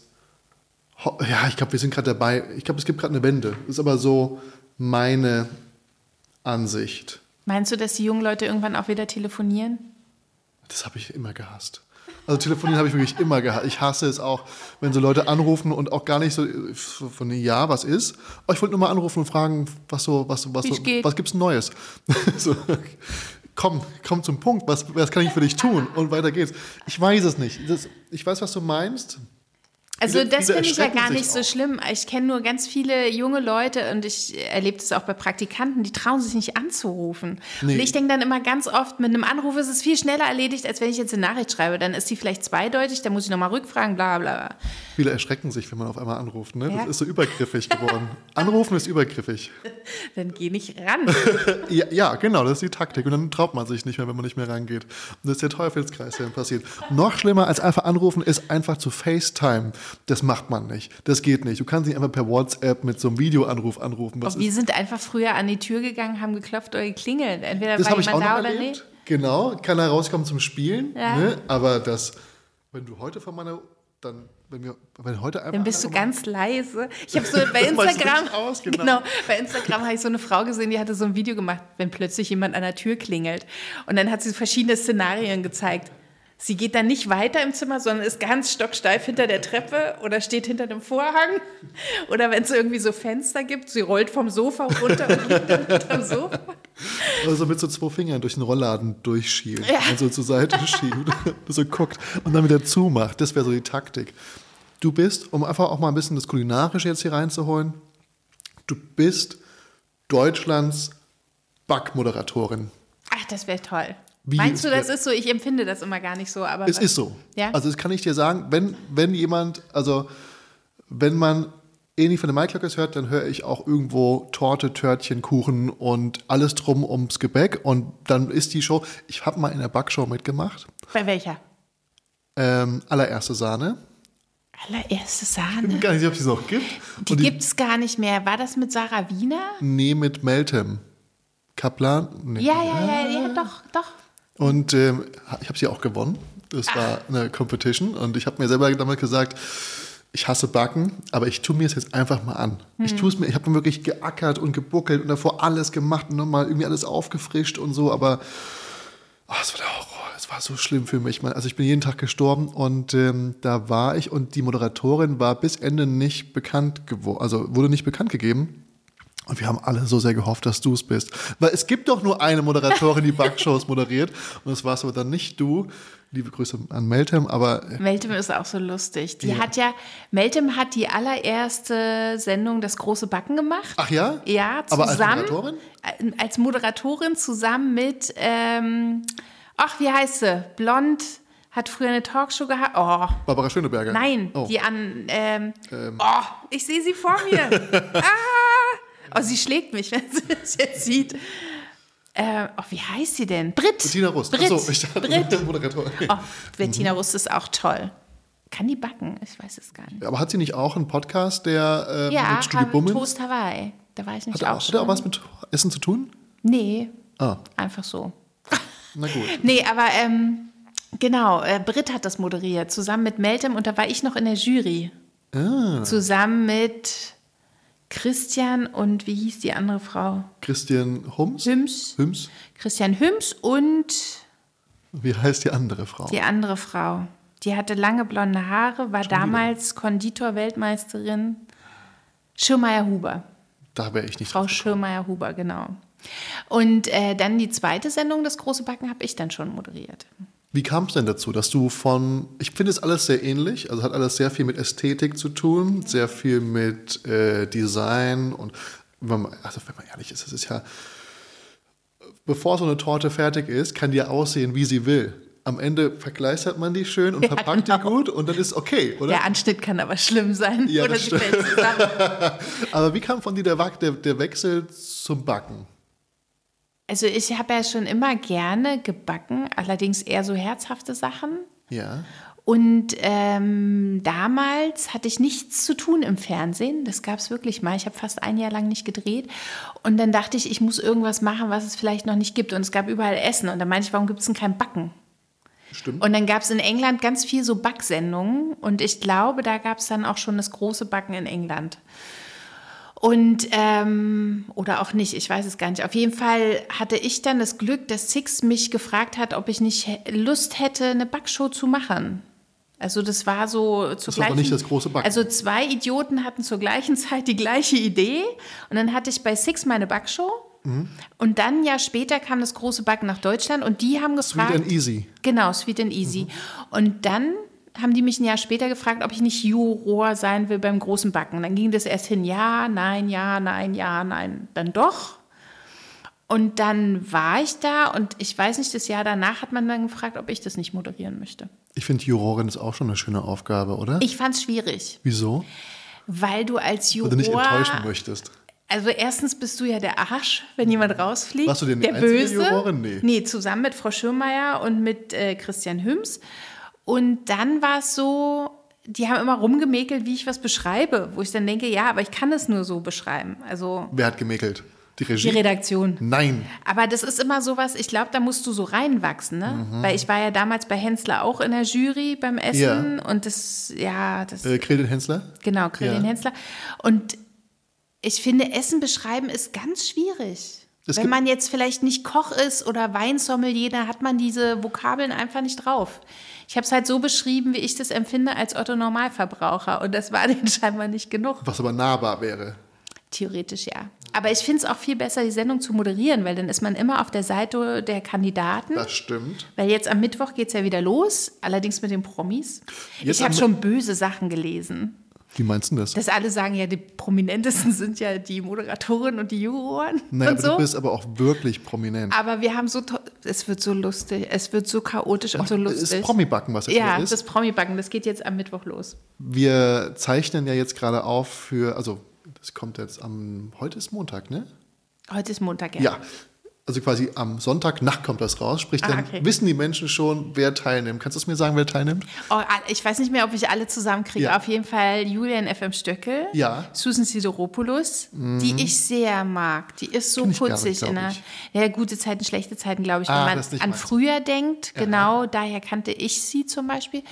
Ja, ich glaube, wir sind gerade dabei. Ich glaube, es gibt gerade eine Wende. Das ist aber so meine Ansicht. Meinst du, dass die jungen Leute irgendwann auch wieder telefonieren? Das habe ich immer gehasst. Also telefonieren habe ich wirklich immer gehasst. Ich hasse es auch, wenn so Leute anrufen und auch gar nicht so von ja, was ist. Oh, ich wollte nur mal anrufen und fragen, was so, was, was, Wie's so, was gibt's Neues? so, komm, komm zum Punkt. Was, was kann ich für dich tun? Und weiter geht's. Ich weiß es nicht. Das, ich weiß, was du meinst. Also Viele- das finde ich ja gar nicht so schlimm. Ich kenne nur ganz viele junge Leute und ich erlebe das auch bei Praktikanten, die trauen sich nicht anzurufen. Nee. Und ich denke dann immer ganz oft, mit einem Anruf ist es viel schneller erledigt, als wenn ich jetzt eine Nachricht schreibe. Dann ist die vielleicht zweideutig, dann muss ich nochmal rückfragen, bla bla. Viele erschrecken sich, wenn man auf einmal anruft. Ne? Ja. Das ist so übergriffig geworden. Anrufen ist übergriffig. Dann geh nicht ran. Ja, ja, genau, das ist die Taktik. Und dann traut man sich nicht mehr, wenn man nicht mehr rangeht. Und das ist der Teufelskreis, der dann passiert. Noch schlimmer als einfach anrufen ist einfach zu FaceTime. Das macht man nicht. Das geht nicht. Du kannst nicht einfach per WhatsApp mit so einem Videoanruf anrufen. Was Wir sind einfach früher an die Tür gegangen, haben geklopft oder geklingelt. Entweder das war habe ich auch jemand noch da oder erlebt. nicht. Genau, kann er rauskommen zum Spielen. Ja. Ne? Aber das, wenn du heute von meiner, dann, wenn wir, wenn heute einfach Dann bist du ganz leise. Ich habe so bei Instagram, aus, genau. bei Instagram habe ich so eine Frau gesehen, die hatte so ein Video gemacht, wenn plötzlich jemand an der Tür klingelt. Und dann hat sie verschiedene Szenarien gezeigt. Sie geht dann nicht weiter im Zimmer, sondern ist ganz stocksteif hinter der Treppe oder steht hinter dem Vorhang. Oder wenn es irgendwie so Fenster gibt, sie rollt vom Sofa runter und liegt dann unterm Sofa. Also mit so zwei Fingern durch den Rollladen durchschielt Ja. und so zur Seite schiebt, so guckt und dann wieder zumacht. Das wäre so die Taktik. Du bist, um einfach auch mal ein bisschen das Kulinarische jetzt hier reinzuholen, du bist Deutschlands Backmoderatorin. Ach, das wäre toll. Wie Meinst du, das ist so? Ich empfinde das immer gar nicht so. Aber Es ist so. Ja? Also das kann ich dir sagen, wenn, wenn jemand, also wenn man ähnlich von der Maiklöckers hört, dann höre ich auch irgendwo Torte, Törtchen, Kuchen und alles drum ums Gebäck und dann ist die Show, ich habe mal in der Backshow mitgemacht, Bei welcher? ähm, allererste Sahne. Allererste Ich Sahne. weiß gar nicht, ob es noch gibt. Die Und gibt es gar nicht mehr. War das mit Sarah Wiener? Nee, mit Meltem. Kaplan? Nee. Ja, ja, ja, ja, doch, doch. Und ähm, ich habe sie auch gewonnen. Das war eine Competition. Und ich habe mir selber damit gesagt, ich hasse Backen, aber ich tue mir es jetzt einfach mal an. Ich tue es mir, ich habe wirklich geackert und gebuckelt und davor alles gemacht und nochmal irgendwie alles aufgefrischt und so, aber oh, es war der Horror. Es war so schlimm für mich. Also ich bin jeden Tag gestorben und ähm, da war ich und die Moderatorin war bis Ende nicht bekannt geworden, also wurde nicht bekannt gegeben. Und wir haben alle so sehr gehofft, dass du es bist. Weil es gibt doch nur eine Moderatorin, die Backshows moderiert. Und das warst aber dann nicht du. Liebe Grüße an Meltem, aber Meltem ist auch so lustig. Die Ja. hat ja, Meltem hat die allererste Sendung Das große Backen gemacht. ach ja? Ja, Aber als zusammen. Moderatorin? Äh, Als Moderatorin zusammen mit, ähm, ach, wie heißt sie? Blond, hat früher eine Talkshow gehabt. Oh, Barbara Schöneberger. nein, Oh. die an, ähm, oh, ich sehe sie vor mir. ah, oh, sie schlägt mich, wenn sie das jetzt sieht. Äh, oh, wie heißt sie denn? Brit. Bettina Rust. Brit. Achso, ich dachte, Brit. Moderatorin. Oh, Bettina Rust ist auch toll. Kann die backen? Ich weiß es gar nicht. Aber hat sie nicht auch einen Podcast, der äh, Ja, mit Studio Har- Bummens? Toast Hawaii. Da war ich nicht Hat auch hat er auch was mit Essen zu tun? Nee, Ah, einfach so. na gut. Nee, aber ähm, genau, äh, Britt hat das moderiert, zusammen mit Meltem und da war ich noch in der Jury. Ah. Zusammen mit Christian und wie hieß die andere Frau? Christian Hums? Hüms. Hüms? Christian Hüms und Wie heißt die andere Frau? die andere Frau. Die hatte lange blonde Haare, war damals Konditor-Weltmeisterin. Schirmeier-Huber. Da wäre ich nicht Frau. Schirmeier-Huber, genau. Und äh, dann die zweite Sendung, das große Backen, habe ich dann schon moderiert. Wie kam es denn dazu, dass du von, ich finde es alles sehr ähnlich, also hat alles sehr viel mit Ästhetik zu tun, sehr viel mit äh, Design und, wenn man, also wenn man ehrlich ist, es ist ja, bevor so eine Torte fertig ist, kann die ja aussehen, wie sie will. Am Ende verkleistert man die schön und verpackt die gut und dann ist okay, oder? Der Anschnitt kann aber schlimm sein. Ja, Oder das sie fällt zusammen. Aber wie kam von dir der, der, der Wechsel zum Backen? Also ich habe ja schon immer gerne gebacken, allerdings eher so herzhafte Sachen. Ja. Und ähm, damals hatte ich nichts zu tun im Fernsehen. Das gab es wirklich mal. Ich habe fast ein Jahr lang nicht gedreht. Und dann dachte ich, ich muss irgendwas machen, was es vielleicht noch nicht gibt. Und es gab überall Essen. Und dann meinte ich, warum gibt es denn kein Backen? Stimmt. Und dann gab es in England ganz viel so Backsendungen. Und ich glaube, da gab es dann auch schon das große Backen in England. Und, ähm, oder auch nicht, ich weiß es gar nicht. Auf jeden Fall hatte ich dann das Glück, dass Six mich gefragt hat, ob ich nicht Lust hätte, eine Backshow zu machen. Also das war so zur Das war aber nicht das große Backen. Also zwei Idioten hatten zur gleichen Zeit die gleiche Idee. Und dann hatte ich bei Six meine Backshow. Mhm. Und dann ein Jahr später kam das große Backen nach Deutschland und die haben gefragt. Sweet and easy. Genau, Sweet and Easy. Und dann haben die mich ein Jahr später gefragt, ob ich nicht Juror sein will beim großen Backen. Dann ging das erst hin, ja, nein, ja, nein, ja, nein, dann doch. Und dann war ich da und ich weiß nicht, das Jahr danach hat man dann gefragt, ob ich das nicht moderieren möchte. Ich finde, Jurorin ist auch schon eine schöne Aufgabe, oder? Ich fand es schwierig, Wieso? weil du als Weil du nicht Juror... enttäuschen möchtest. Also erstens bist du ja der Arsch, wenn jemand rausfliegt. Warst du denn der Böse? Jurorin? Nee. Nee, zusammen mit Frau Schirmeier und mit äh, Christian Hüms. Und dann war es so, die haben immer rumgemäkelt, wie ich was beschreibe, wo ich dann denke, ja, aber ich kann es nur so beschreiben. Also Wer hat gemäkelt? Die die Regie? Redaktion. Nein. Aber das ist immer sowas, ich glaube, da musst du so reinwachsen, ne? Mhm. Weil ich war ja damals bei Hensler auch in der Jury beim Essen und das, ja, das Äh, Hensler? Genau, Grillin Ja. Hensler. Und ich finde, Essen beschreiben ist ganz schwierig. Es Wenn man jetzt vielleicht nicht Koch ist oder Weinsommelier, dann hat man diese Vokabeln einfach nicht drauf. Ich habe es halt so beschrieben, wie ich das empfinde als Otto Normalverbraucher. Und das war denen scheinbar nicht genug. Was aber nahbar wäre. Theoretisch ja. Aber ich finde es auch viel besser, die Sendung zu moderieren, weil dann ist man immer auf der Seite der Kandidaten. Das stimmt. Weil jetzt am Mittwoch geht es ja wieder los, allerdings mit den Promis. Jetzt ich habe schon böse Sachen gelesen. Wie meinst du das? Dass alle sagen, ja, die prominentesten sind ja die Moderatoren und die Juroren naja, und so. du bist aber auch wirklich prominent. aber wir haben so, es wird so lustig, es wird so chaotisch und so lustig. ist Promi-Backen, was jetzt ja, hier ist. das Promi-Backen, das geht jetzt am Mittwoch los. Wir zeichnen ja jetzt gerade auf für, also das kommt jetzt am, heute ist Montag, ne? Heute ist Montag, ja. Ja. Also quasi am Sonntagnacht kommt das raus. Sprich, dann Ah, okay. wissen die Menschen schon, wer teilnimmt. Kannst du es mir sagen, wer teilnimmt? Oh, ich weiß nicht mehr, ob ich alle zusammenkriege. Ja. Auf jeden Fall Julian FM Stöckel. Ja. Susan Sideropoulos, die ich sehr mag. Die ist so putzig nicht, glaub in ich. ja, gute Zeiten, schlechte Zeiten, glaube ich, Ah, wenn man an meins. früher denkt. Genau, daher kannte ich sie zum Beispiel.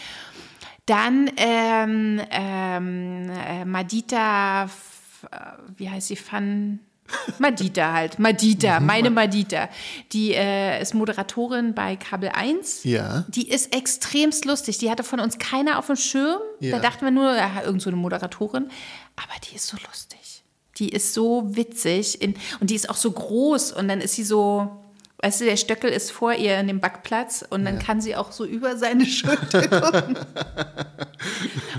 Dann ähm, ähm, äh, Madita, äh, wie heißt sie, Fan? Madita halt, Madita, Mhm. meine Madita. Die äh, ist Moderatorin bei Kabel 1. Ja. Die ist extremst lustig. Die hatte von uns keiner auf dem Schirm. Ja. Da dachten wir nur, ja, irgend so eine Moderatorin. Aber die ist so lustig. Die ist so witzig. In, und die ist auch so groß. Und dann ist sie so, weißt du, der Stöckel ist vor ihr in dem Backplatz. Und dann kann sie auch so über seine Schulter gucken.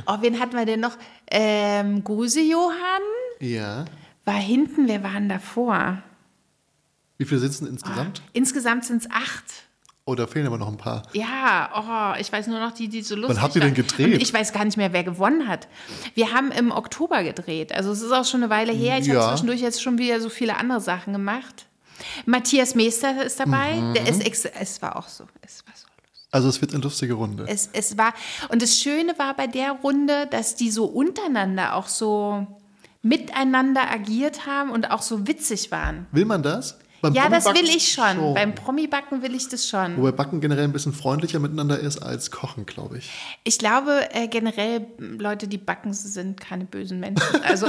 oh, wen hatten wir denn noch? Ähm, Guse Johann Ja. War hinten. Wer war denn davor? Wie viele sitzen insgesamt? Insgesamt sind es acht. Oder fehlen aber noch ein paar? Ja, oh, ich weiß nur noch die, die so lustig habt ihr denn waren. gedreht? Und ich weiß gar nicht mehr, wer gewonnen hat. Wir haben im Oktober gedreht. Also es ist auch schon eine Weile her. Ich Ja. habe zwischendurch jetzt schon wieder so viele andere Sachen gemacht. Matthias Meester ist dabei. Mhm. Der ist es war auch so. Es war so Also es wird eine lustige Runde. es, es war, und das Schöne war bei der Runde, dass die so untereinander auch so miteinander agiert haben und auch so witzig waren. Will man das? Beim Ja, das will ich schon. Beim Promi-Backen will ich das schon. Wobei Backen generell ein bisschen freundlicher miteinander ist als Kochen, glaube ich. Ich glaube äh, generell, Leute, die backen, sind keine bösen Menschen. Also,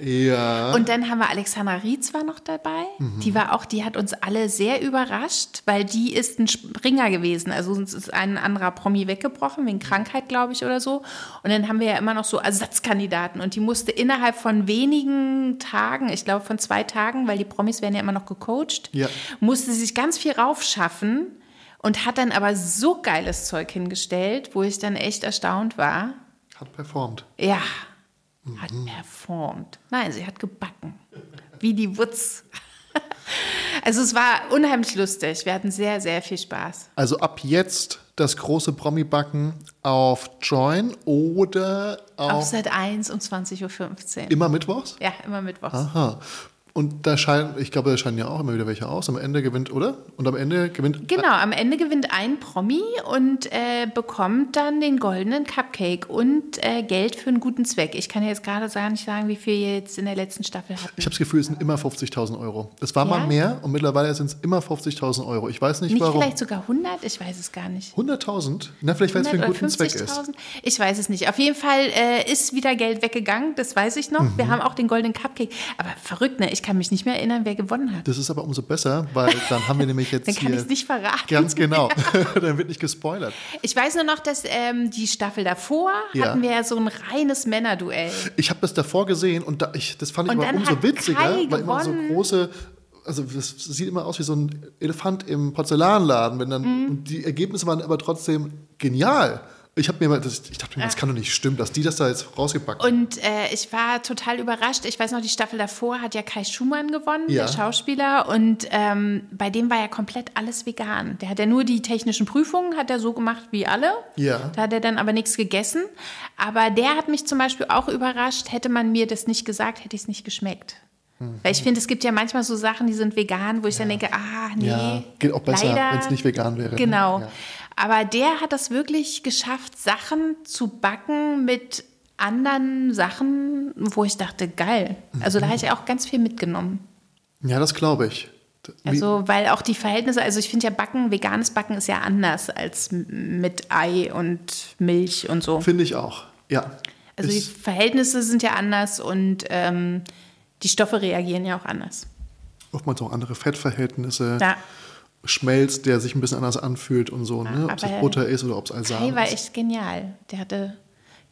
Ja. und dann haben wir Alexandra Rietz war noch dabei. Die war auch, die hat uns alle sehr überrascht, weil die ist ein Springer gewesen. Also uns ist ein anderer Promi weggebrochen, wegen Krankheit, glaube ich, oder so. Und dann haben wir ja immer noch so Ersatzkandidaten. Und die musste innerhalb von wenigen Tagen, ich glaube von zwei Tagen, weil die Promis werden ja immer noch gecoacht, Ja. musste sich ganz viel raufschaffen und hat dann aber so geiles Zeug hingestellt, wo ich dann echt erstaunt war. Hat performt. Ja, hat performt. Nein, sie hat gebacken. Wie die Wutz. Also es war unheimlich lustig. Wir hatten sehr, sehr viel Spaß. Also ab jetzt das große Promi-Backen auf Join oder Auf auf Sat 1 um 20.15 Uhr. immer Mittwochs? Ja, immer mittwochs. Aha. Und da scheinen, ich glaube, da scheinen ja auch immer wieder welche aus. Am Ende gewinnt, oder? Und am Ende gewinnt. Genau, am Ende gewinnt ein Promi und äh, bekommt dann den goldenen Cupcake und äh, Geld für einen guten Zweck. Ich kann jetzt gerade gar nicht sagen, wie viel wir jetzt in der letzten Staffel hatten. Ich habe das Gefühl, es sind immer 50.000 Euro. Es war Ja? mal mehr und mittlerweile sind es immer 50.000 Euro. Ich weiß nicht, Nicht warum. vielleicht sogar 100? Ich weiß es gar nicht. 100.000? Na, vielleicht, weil es für einen 100 guten Zweck ist. 50.000? Ich weiß es nicht. Auf jeden Fall äh, ist wieder Geld weggegangen, das weiß ich noch. Mhm. Wir haben auch den goldenen Cupcake. Aber verrückt, ne? Ich kann mich nicht mehr erinnern, wer gewonnen hat. Das ist aber umso besser, weil dann haben wir nämlich jetzt Dann kann hier. ich es nicht verraten. Ganz genau. dann wird nicht gespoilert. Ich weiß nur noch, dass ähm, die Staffel davor Ja. hatten wir ja so ein reines Männerduell. Ich habe das davor gesehen und da, ich, das fand ich Und aber umso witziger, Kai weil immer so gewonnen. große. Also das sieht immer aus wie so ein Elefant im Porzellanladen, wenn dann Mhm. die Ergebnisse waren aber trotzdem genial. Ich habe mir mal, das, ich dachte mir, das kann doch nicht stimmen, dass die das da jetzt rausgepackt haben. Und äh, ich war total überrascht. Ich weiß noch, die Staffel davor hat ja Kai Schumann gewonnen, Ja. der Schauspieler. Und ähm, bei dem war ja komplett alles vegan. Der hat ja nur die technischen Prüfungen, hat er so gemacht wie alle. Ja. Da hat er dann aber nichts gegessen. Aber der hat mich zum Beispiel auch überrascht. Hätte man mir das nicht gesagt, hätte ich es nicht geschmeckt. Mhm. Weil ich finde, es gibt ja manchmal so Sachen, die sind vegan, wo ich dann denke, ah, nee. Ja, geht auch besser, wenn es nicht vegan wäre. ne? Genau. Ja. Aber der hat das wirklich geschafft, Sachen zu backen mit anderen Sachen, wo ich dachte, geil. Also da habe ich auch ganz viel mitgenommen. Ja, das glaube ich. Wie- Also, weil auch die Verhältnisse, also ich finde ja Backen, veganes Backen ist ja anders als mit Ei und Milch und so. Finde ich auch. Ja. Also die Ist- Verhältnisse sind ja anders und ähm, die Stoffe reagieren ja auch anders. oftmals auch andere Fettverhältnisse. Ja. Schmelz, der sich ein bisschen anders anfühlt und so, ne? ob es Butter ist oder ob es Alsan Kai war ist. echt genial. Der hatte,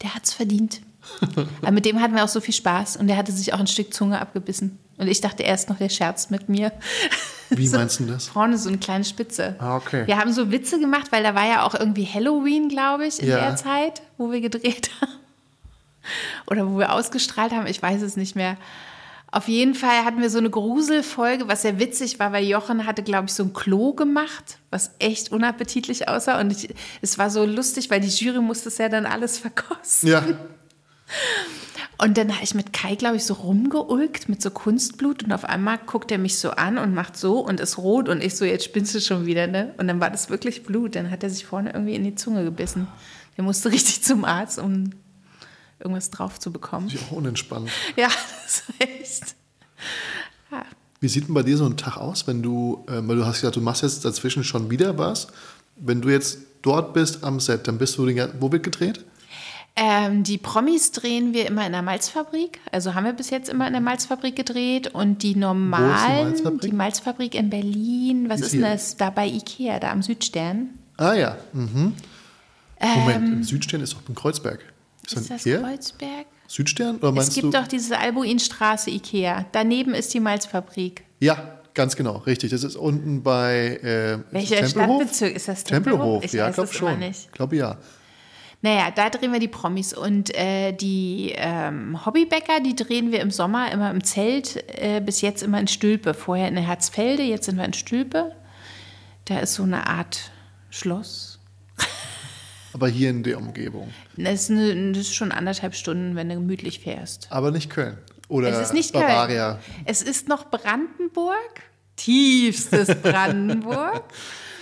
der hat's verdient. Aber mit dem hatten wir auch so viel Spaß und der hatte sich auch ein Stück Zunge abgebissen. Und ich dachte erst noch, der scherzt mit mir. Wie so, meinst du das? Vorne so eine kleine Spitze. Ah, okay. Wir haben so Witze gemacht, weil da war ja auch irgendwie Halloween, glaube ich, in Ja. der Zeit, wo wir gedreht haben. Oder wo wir ausgestrahlt haben, ich weiß es nicht mehr. Auf jeden Fall hatten wir so eine Gruselfolge, was sehr witzig war, weil Jochen hatte, glaube ich, so ein Klo gemacht, was echt unappetitlich aussah. Und ich, es war so lustig, weil die Jury musste es ja dann alles verkosten. Ja, Und dann habe ich mit Kai, glaube ich, so rumgeulgt mit so Kunstblut und auf einmal guckt er mich so an und macht so und ist rot und ich so, jetzt spinnst du schon wieder, ne? Und dann war das wirklich Blut. Dann hat er sich vorne irgendwie in die Zunge gebissen. Der musste richtig zum Arzt, um irgendwas drauf zu bekommen. Das ist auch unentspannt. Ja, das ist echt. Ja. Wie sieht denn bei dir so ein Tag aus, wenn du, äh, weil du hast gesagt, du machst jetzt dazwischen schon wieder was. Wenn du jetzt dort bist am Set, dann bist du, den, wo wird gedreht? Ähm, die Promis drehen wir immer in der Malzfabrik. Also haben wir bis jetzt immer in der Malzfabrik gedreht. Und die normalen, die Malzfabrik? die Malzfabrik? in Berlin, was ist, ist das? Da bei Ikea, da am Südstern. Ah ja. Mhm. Moment, ähm, im Südstern ist doch in Kreuzberg. Ist, ist das Ikea? Kreuzberg? Südstern? Oder meinst es gibt du? doch diese Albuinstraße Ikea. Daneben ist die Malzfabrik. Ja, Ganz genau, richtig. Das ist unten bei äh, Welcher Stadtbezirk ist das? Tempelhof? Ich ja, glaube schon. Ich glaube ja. Naja, da drehen wir die Promis und äh, die ähm, Hobbybäcker, die drehen wir im Sommer immer im Zelt, äh, bis jetzt immer in Stülpe. Vorher in Herzfelde, jetzt sind wir in Stülpe. Da ist so eine Art Schloss. Aber hier in der Umgebung. Das ist, eine, das ist schon anderthalb Stunden, wenn du gemütlich fährst. Aber nicht Köln. Oder es ist nicht Bavaria. Köln. Es ist noch Brandenburg, tiefstes Brandenburg.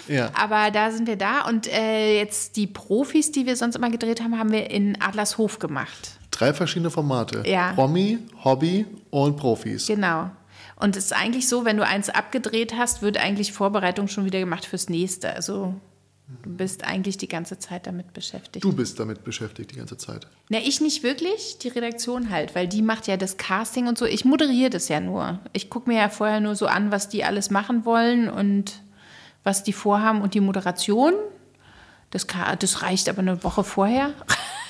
Ja. Aber da sind wir da und äh, jetzt die Profis, die wir sonst immer gedreht haben, haben wir in Adlershof gemacht. Drei verschiedene Formate. Ja. Promi, Hobby und Profis. Genau. Und es ist eigentlich so, wenn du eins abgedreht hast, wird eigentlich Vorbereitung schon wieder gemacht fürs nächste. Also du bist eigentlich die ganze Zeit damit beschäftigt. Du bist damit beschäftigt die ganze Zeit. Na, ich nicht wirklich, die Redaktion halt, weil die macht ja das Casting und so. Ich moderiere das ja nur. Ich gucke mir ja vorher nur so an, was die alles machen wollen und was die vorhaben und die Moderation. Das, das reicht aber eine Woche vorher.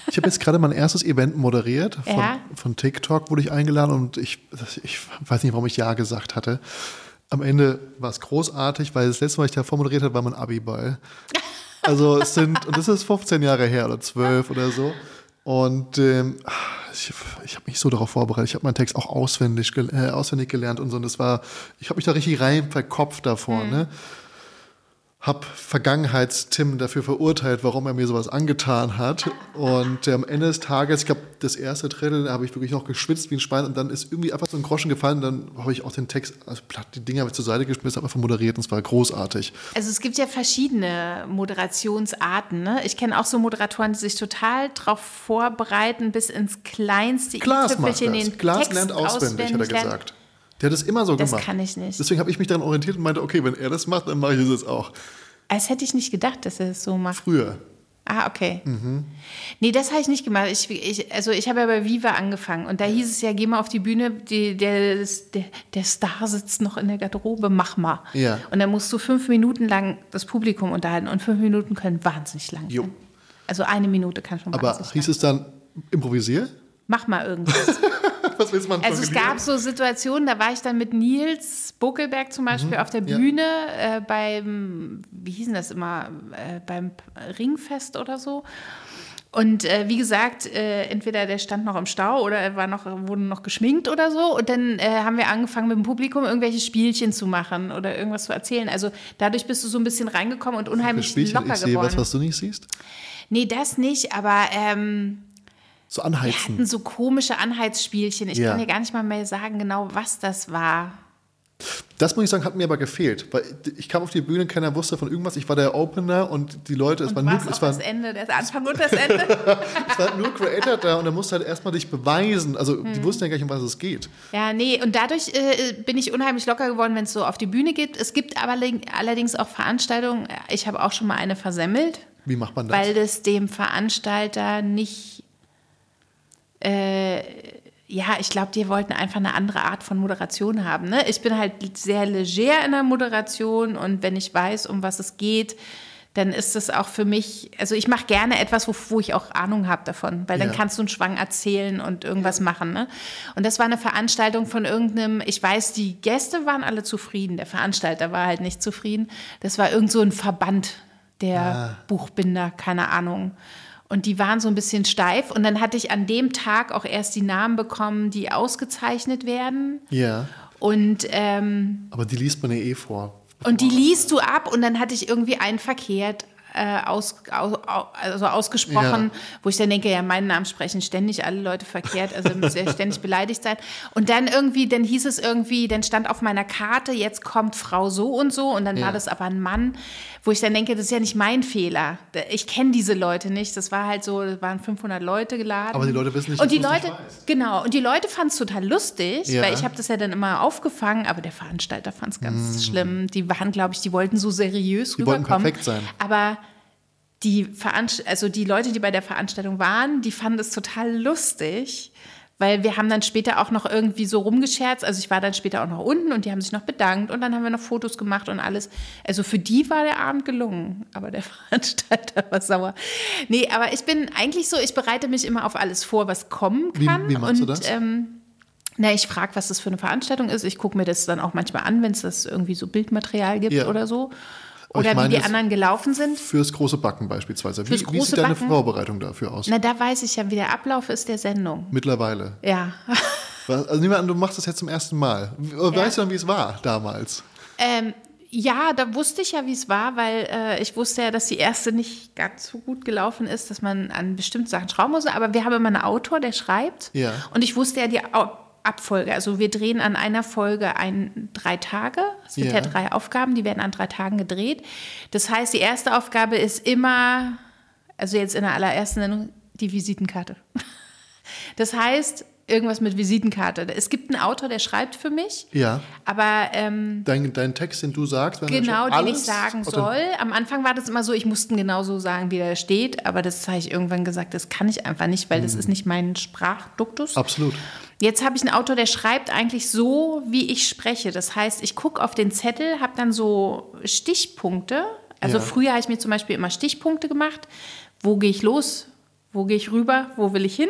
Ich habe jetzt gerade mein erstes Event moderiert. Von, ja. von TikTok wurde ich eingeladen und ich, ich weiß nicht, warum ich Ja gesagt hatte. Am Ende war es großartig, weil das letzte Mal, ich davor moderiert habe, war mein Abi-Ball. Also es sind, und das ist 15 Jahre her oder 12 oder so. Und ähm, ich, ich habe mich so darauf vorbereitet. Ich habe meinen Text auch auswendig, äh, auswendig gelernt und so. Und das war, ich habe mich da richtig rein verkopft davor. Mhm. Ne? Habe Vergangenheits-Tim dafür verurteilt, warum er mir sowas angetan hat. Und äh, am Ende des Tages, ich glaube, das erste Drittel, da habe ich wirklich noch geschwitzt wie ein Schwein und dann ist irgendwie einfach so ein Groschen gefallen. Dann habe ich auch den Text, also platt, die Dinge habe ich zur Seite geschmissen, habe einfach moderiert und es war großartig. Also es gibt ja verschiedene Moderationsarten. Ne? Ich kenne auch so Moderatoren, die sich total darauf vorbereiten, bis ins kleinste Glas macht das. Glas Text lernt auswendig, hat er gesagt. Der hat es immer so das gemacht. Das kann ich nicht. Deswegen habe ich mich daran orientiert und meinte, okay, wenn er das macht, dann mache ich es jetzt auch. Als hätte ich nicht gedacht, dass er es so macht. Früher. Ah, okay. Mhm. Nee, das habe ich nicht gemacht. Ich, ich, also ich habe ja bei Viva angefangen und da hieß es ja, geh mal auf die Bühne, die, der, der, der Star sitzt noch in der Garderobe, mach mal. Ja. Und dann musst du fünf Minuten lang das Publikum unterhalten und fünf Minuten können wahnsinnig lang sein. Also eine Minute kann schon Aber hieß es dann improvisier? Mach mal irgendwas. Was willst man Also es gab so Situationen, da war ich dann mit Nils Buckelberg zum Beispiel mhm, auf der Bühne ja. äh, beim, wie hieß das immer, äh, beim Ringfest oder so. Und äh, wie gesagt, äh, entweder der stand noch im Stau oder er war noch, wurde noch geschminkt oder so. Und dann äh, haben wir angefangen mit dem Publikum irgendwelche Spielchen zu machen oder irgendwas zu erzählen. Also dadurch bist du so ein bisschen reingekommen und unheimlich locker ich sehe was, was du nicht siehst? Nee, das nicht, aber ähm, so anheizen. Wir hatten so komische Anheizspielchen. Ich ja. kann dir gar nicht mal mehr sagen, genau was das war. Das muss ich sagen, hat mir aber gefehlt, weil ich kam auf die Bühne, keiner wusste von irgendwas. Ich war der Opener und die Leute, es und war nur es war, das Ende, der Anfang und das Ende. es war nur Creator da und er musste halt erstmal dich beweisen. Also hm. die wussten ja gar nicht, um was es geht. Ja, nee, und dadurch äh, bin ich unheimlich locker geworden, wenn es so auf die Bühne geht. Es gibt aber allerdings auch Veranstaltungen. Ich habe auch schon mal eine versemmelt. Wie macht man das? Weil das dem Veranstalter nicht ja, ich glaube, die wollten einfach eine andere Art von Moderation haben. Ne? Ich bin halt sehr leger in der Moderation und wenn ich weiß, um was es geht, dann ist es auch für mich, also ich mache gerne etwas, wo, wo ich auch Ahnung habe davon, weil dann ja. kannst du einen Schwang erzählen und irgendwas ja. machen. Ne? Und das war eine Veranstaltung von irgendeinem, ich weiß, die Gäste waren alle zufrieden, der Veranstalter war halt nicht zufrieden. Das war irgend so ein Verband der. Ah. Buchbinder, keine Ahnung. Und die waren so ein bisschen steif. Und dann hatte ich an dem Tag auch erst die Namen bekommen, die ausgezeichnet werden. Ja. Und ähm, aber die liest man ja eh vor. Und die liest du ab und dann hatte ich irgendwie einen verkehrt. Äh, aus, aus, also ausgesprochen, ja. wo ich dann denke, ja, meinen Namen sprechen ständig alle Leute verkehrt, also müsst ihr ständig beleidigt sein. Und dann irgendwie, dann hieß es irgendwie, dann stand auf meiner Karte, jetzt kommt Frau so und so und dann ja. war das aber ein Mann, wo ich dann denke, das ist ja nicht mein Fehler. Ich kenne diese Leute nicht. Das war halt so, das waren 500 Leute geladen. Aber die Leute wissen nicht, und die Leute, genau, und die Leute fanden es total lustig, ja. weil ich habe das ja dann immer aufgefangen, aber der Veranstalter fand es ganz mm. schlimm. Die waren, glaube ich, die wollten so seriös die rüberkommen. Wollten perfekt sein. Aber die, Veranst also die Leute, die bei der Veranstaltung waren, die fanden es total lustig, weil wir haben dann später auch noch irgendwie so rumgescherzt. Also ich war dann später auch noch unten und die haben sich noch bedankt und dann haben wir noch Fotos gemacht und alles. Also für die war der Abend gelungen, aber der Veranstalter war sauer. Nee, aber ich bin eigentlich so, ich bereite mich immer auf alles vor, was kommen kann. Wie, wie machst und, du das? Ähm, na, ich frage, was das für eine Veranstaltung ist. Ich gucke mir das dann auch manchmal an, wenn es das irgendwie so Bildmaterial gibt ja. oder so. Oder meine, wie die anderen gelaufen sind. Fürs große Backen beispielsweise. Wie, wie sieht deine Backen? Vorbereitung dafür aus? Na, da weiß ich ja, wie der Ablauf ist der Sendung. Mittlerweile. Ja. Also nehmen wir an, du machst das jetzt zum ersten Mal. Weißt ja. du dann, wie es war damals? Ähm, ja, da wusste ich ja, wie es war, weil äh, ich wusste ja, dass die erste nicht ganz so gut gelaufen ist, dass man an bestimmten Sachen schrauben muss. Aber wir haben immer einen Autor, der schreibt. Ja. Und ich wusste ja die Abfolge. Also wir drehen an einer Folge ein, drei Tage. Es sind ja. ja drei Aufgaben, die werden an drei Tagen gedreht. Das heißt, die erste Aufgabe ist immer, also jetzt in der allerersten Sendung, die Visitenkarte. Das heißt, irgendwas mit Visitenkarte. Es gibt einen Autor, der schreibt für mich. Ja. Aber ähm, dein, dein Text, den du sagst, wenn genau, den ich sagen soll. Am Anfang war das immer so, ich musste genauso sagen, wie der steht. Aber das habe ich irgendwann gesagt, das kann ich einfach nicht, weil mhm. das ist nicht mein Sprachduktus. Absolut. Jetzt habe ich einen Autor, der schreibt eigentlich so, wie ich spreche. Das heißt, ich gucke auf den Zettel, habe dann so Stichpunkte. Also ja. früher habe ich mir zum Beispiel immer Stichpunkte gemacht. Wo gehe ich los? Wo gehe ich rüber? Wo will ich hin?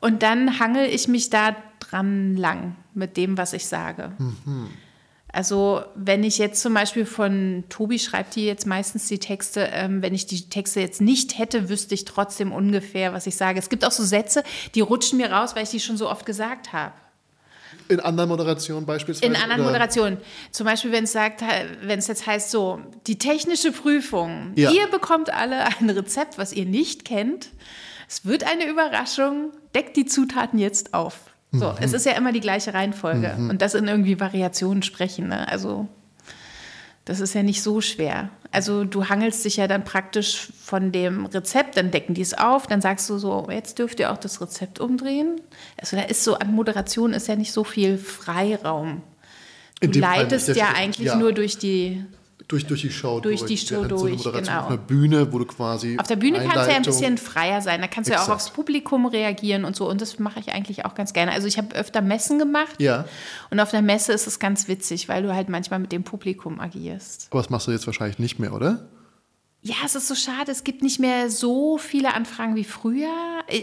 Und dann hangel ich mich da dran lang mit dem, was ich sage. Mhm. Also wenn ich jetzt zum Beispiel von Tobi schreibt die jetzt meistens die Texte, ähm, wenn ich die Texte jetzt nicht hätte, wüsste ich trotzdem ungefähr, was ich sage. Es gibt auch so Sätze, die rutschen mir raus, weil ich die schon so oft gesagt habe. In anderen Moderationen beispielsweise? In anderen oder? Moderationen. Zum Beispiel, wenn es sagt, wenn es jetzt heißt so, die technische Prüfung. Ja. Ihr bekommt alle ein Rezept, was ihr nicht kennt. Es wird eine Überraschung. Deckt die Zutaten jetzt auf. So, mhm. es ist ja immer die gleiche Reihenfolge. Mhm. Und das in irgendwie Variationen sprechen. Ne? Also, das ist ja nicht so schwer. Also, du hangelst dich ja dann praktisch von dem Rezept, dann decken die es auf, dann sagst du so, jetzt dürft ihr auch das Rezept umdrehen. Also, da ist so, an Moderation ist ja nicht so viel Freiraum. Du leitest ja eigentlich ja. nur durch die durch, durch die Show durch. Durch die Show durch, genau. Auf einer Bühne, wo du quasi. Auf der Bühne kannst du ja ein bisschen freier sein. Da kannst du ja auch aufs Publikum reagieren und so. Und das mache ich eigentlich auch ganz gerne. Also ich habe öfter Messen gemacht. Ja. Und auf der Messe ist es ganz witzig, weil du halt manchmal mit dem Publikum agierst. Aber das machst du jetzt wahrscheinlich nicht mehr, oder? Ja, es ist so schade. Es gibt nicht mehr so viele Anfragen wie früher.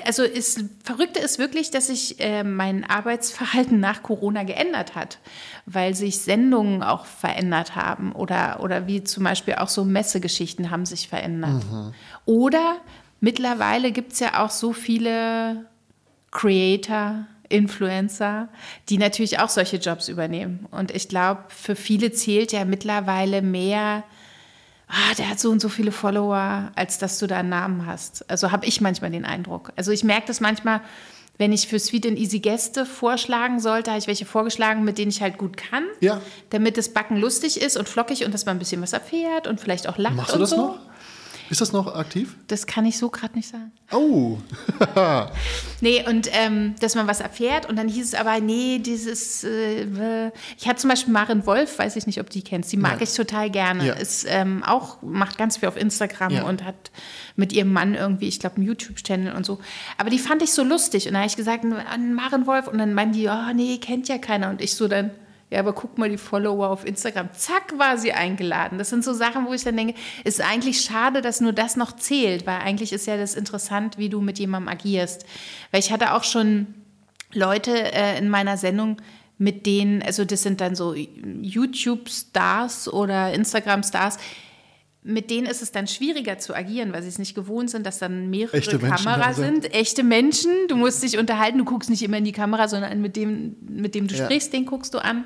Also das Verrückte ist wirklich, dass sich äh, mein Arbeitsverhalten nach Corona geändert hat, weil sich Sendungen auch verändert haben oder, oder wie zum Beispiel auch so Messegeschichten haben sich verändert. Mhm. Oder mittlerweile gibt es ja auch so viele Creator, Influencer, die natürlich auch solche Jobs übernehmen. Und ich glaube, für viele zählt ja mittlerweile mehr ah, der hat so und so viele Follower, als dass du da einen Namen hast. Also habe ich manchmal den Eindruck. Also ich merke das manchmal, wenn ich für Sweet and Easy Gäste vorschlagen sollte, habe ich welche vorgeschlagen, mit denen ich halt gut kann, ja. damit das Backen lustig ist und flockig und dass man ein bisschen was erfährt und vielleicht auch lacht Machst du das so. noch? Ist das noch aktiv? Das kann ich so gerade nicht sagen. Oh. nee, und ähm, dass man was erfährt und dann hieß es aber, nee, dieses, äh, ich hatte zum Beispiel Marin Wolf, weiß ich nicht, ob die kennst, die mag Nein. ich total gerne. Ja. Ist ähm, auch, macht ganz viel auf Instagram ja. und hat mit ihrem Mann irgendwie, ich glaube, einen YouTube-Channel und so. Aber die fand ich so lustig und da habe ich gesagt, Marin Wolf und dann meinen die, oh nee, kennt ja keiner und ich so dann, ja, aber guck mal die Follower auf Instagram. Zack, war sie eingeladen. Das sind so Sachen, wo ich dann denke, ist eigentlich schade, dass nur das noch zählt, weil eigentlich ist ja das interessant, wie du mit jemandem agierst. Weil ich hatte auch schon Leute äh, in meiner Sendung, mit denen, also das sind dann so YouTube-Stars oder Instagram-Stars, mit denen ist es dann schwieriger zu agieren, weil sie es nicht gewohnt sind, dass dann mehrere echte Kameras sind, echte Menschen. Du musst dich unterhalten, du guckst nicht immer in die Kamera, sondern mit dem, mit dem du ja. sprichst, den guckst du an.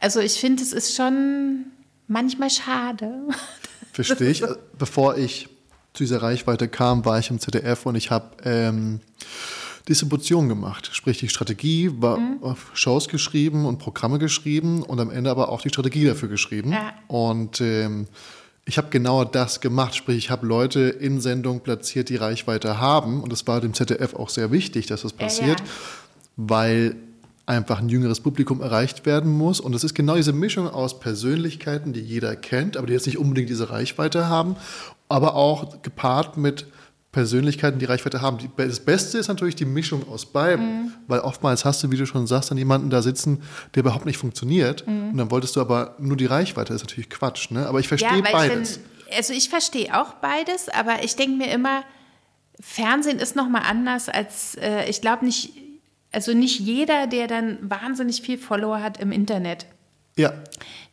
Also ich finde, es ist schon manchmal schade. Verstehe ich. Bevor ich zu dieser Reichweite kam, war ich im ZDF und ich habe ähm, Distribution gemacht, sprich die Strategie, war mhm. Shows geschrieben und Programme geschrieben und am Ende aber auch die Strategie dafür geschrieben. Ja. Und ähm, ich habe genau das gemacht, sprich ich habe Leute in Sendung platziert, die Reichweite haben und es war dem ZDF auch sehr wichtig, dass das passiert, ja, ja. weil einfach ein jüngeres Publikum erreicht werden muss. Und es ist genau diese Mischung aus Persönlichkeiten, die jeder kennt, aber die jetzt nicht unbedingt diese Reichweite haben, aber auch gepaart mit Persönlichkeiten, die Reichweite haben. Das Beste ist natürlich die Mischung aus beiden, mhm. weil oftmals hast du, wie du schon sagst, dann jemanden da sitzen, der überhaupt nicht funktioniert. Mhm. Und dann wolltest du aber nur die Reichweite. Das ist natürlich Quatsch. Ne? Aber ich verstehe ja, beides. Ich bin, also ich verstehe auch beides, aber ich denke mir immer, Fernsehen ist nochmal anders als, äh, ich glaube nicht, also nicht jeder, der dann wahnsinnig viel Follower hat im Internet. Ja.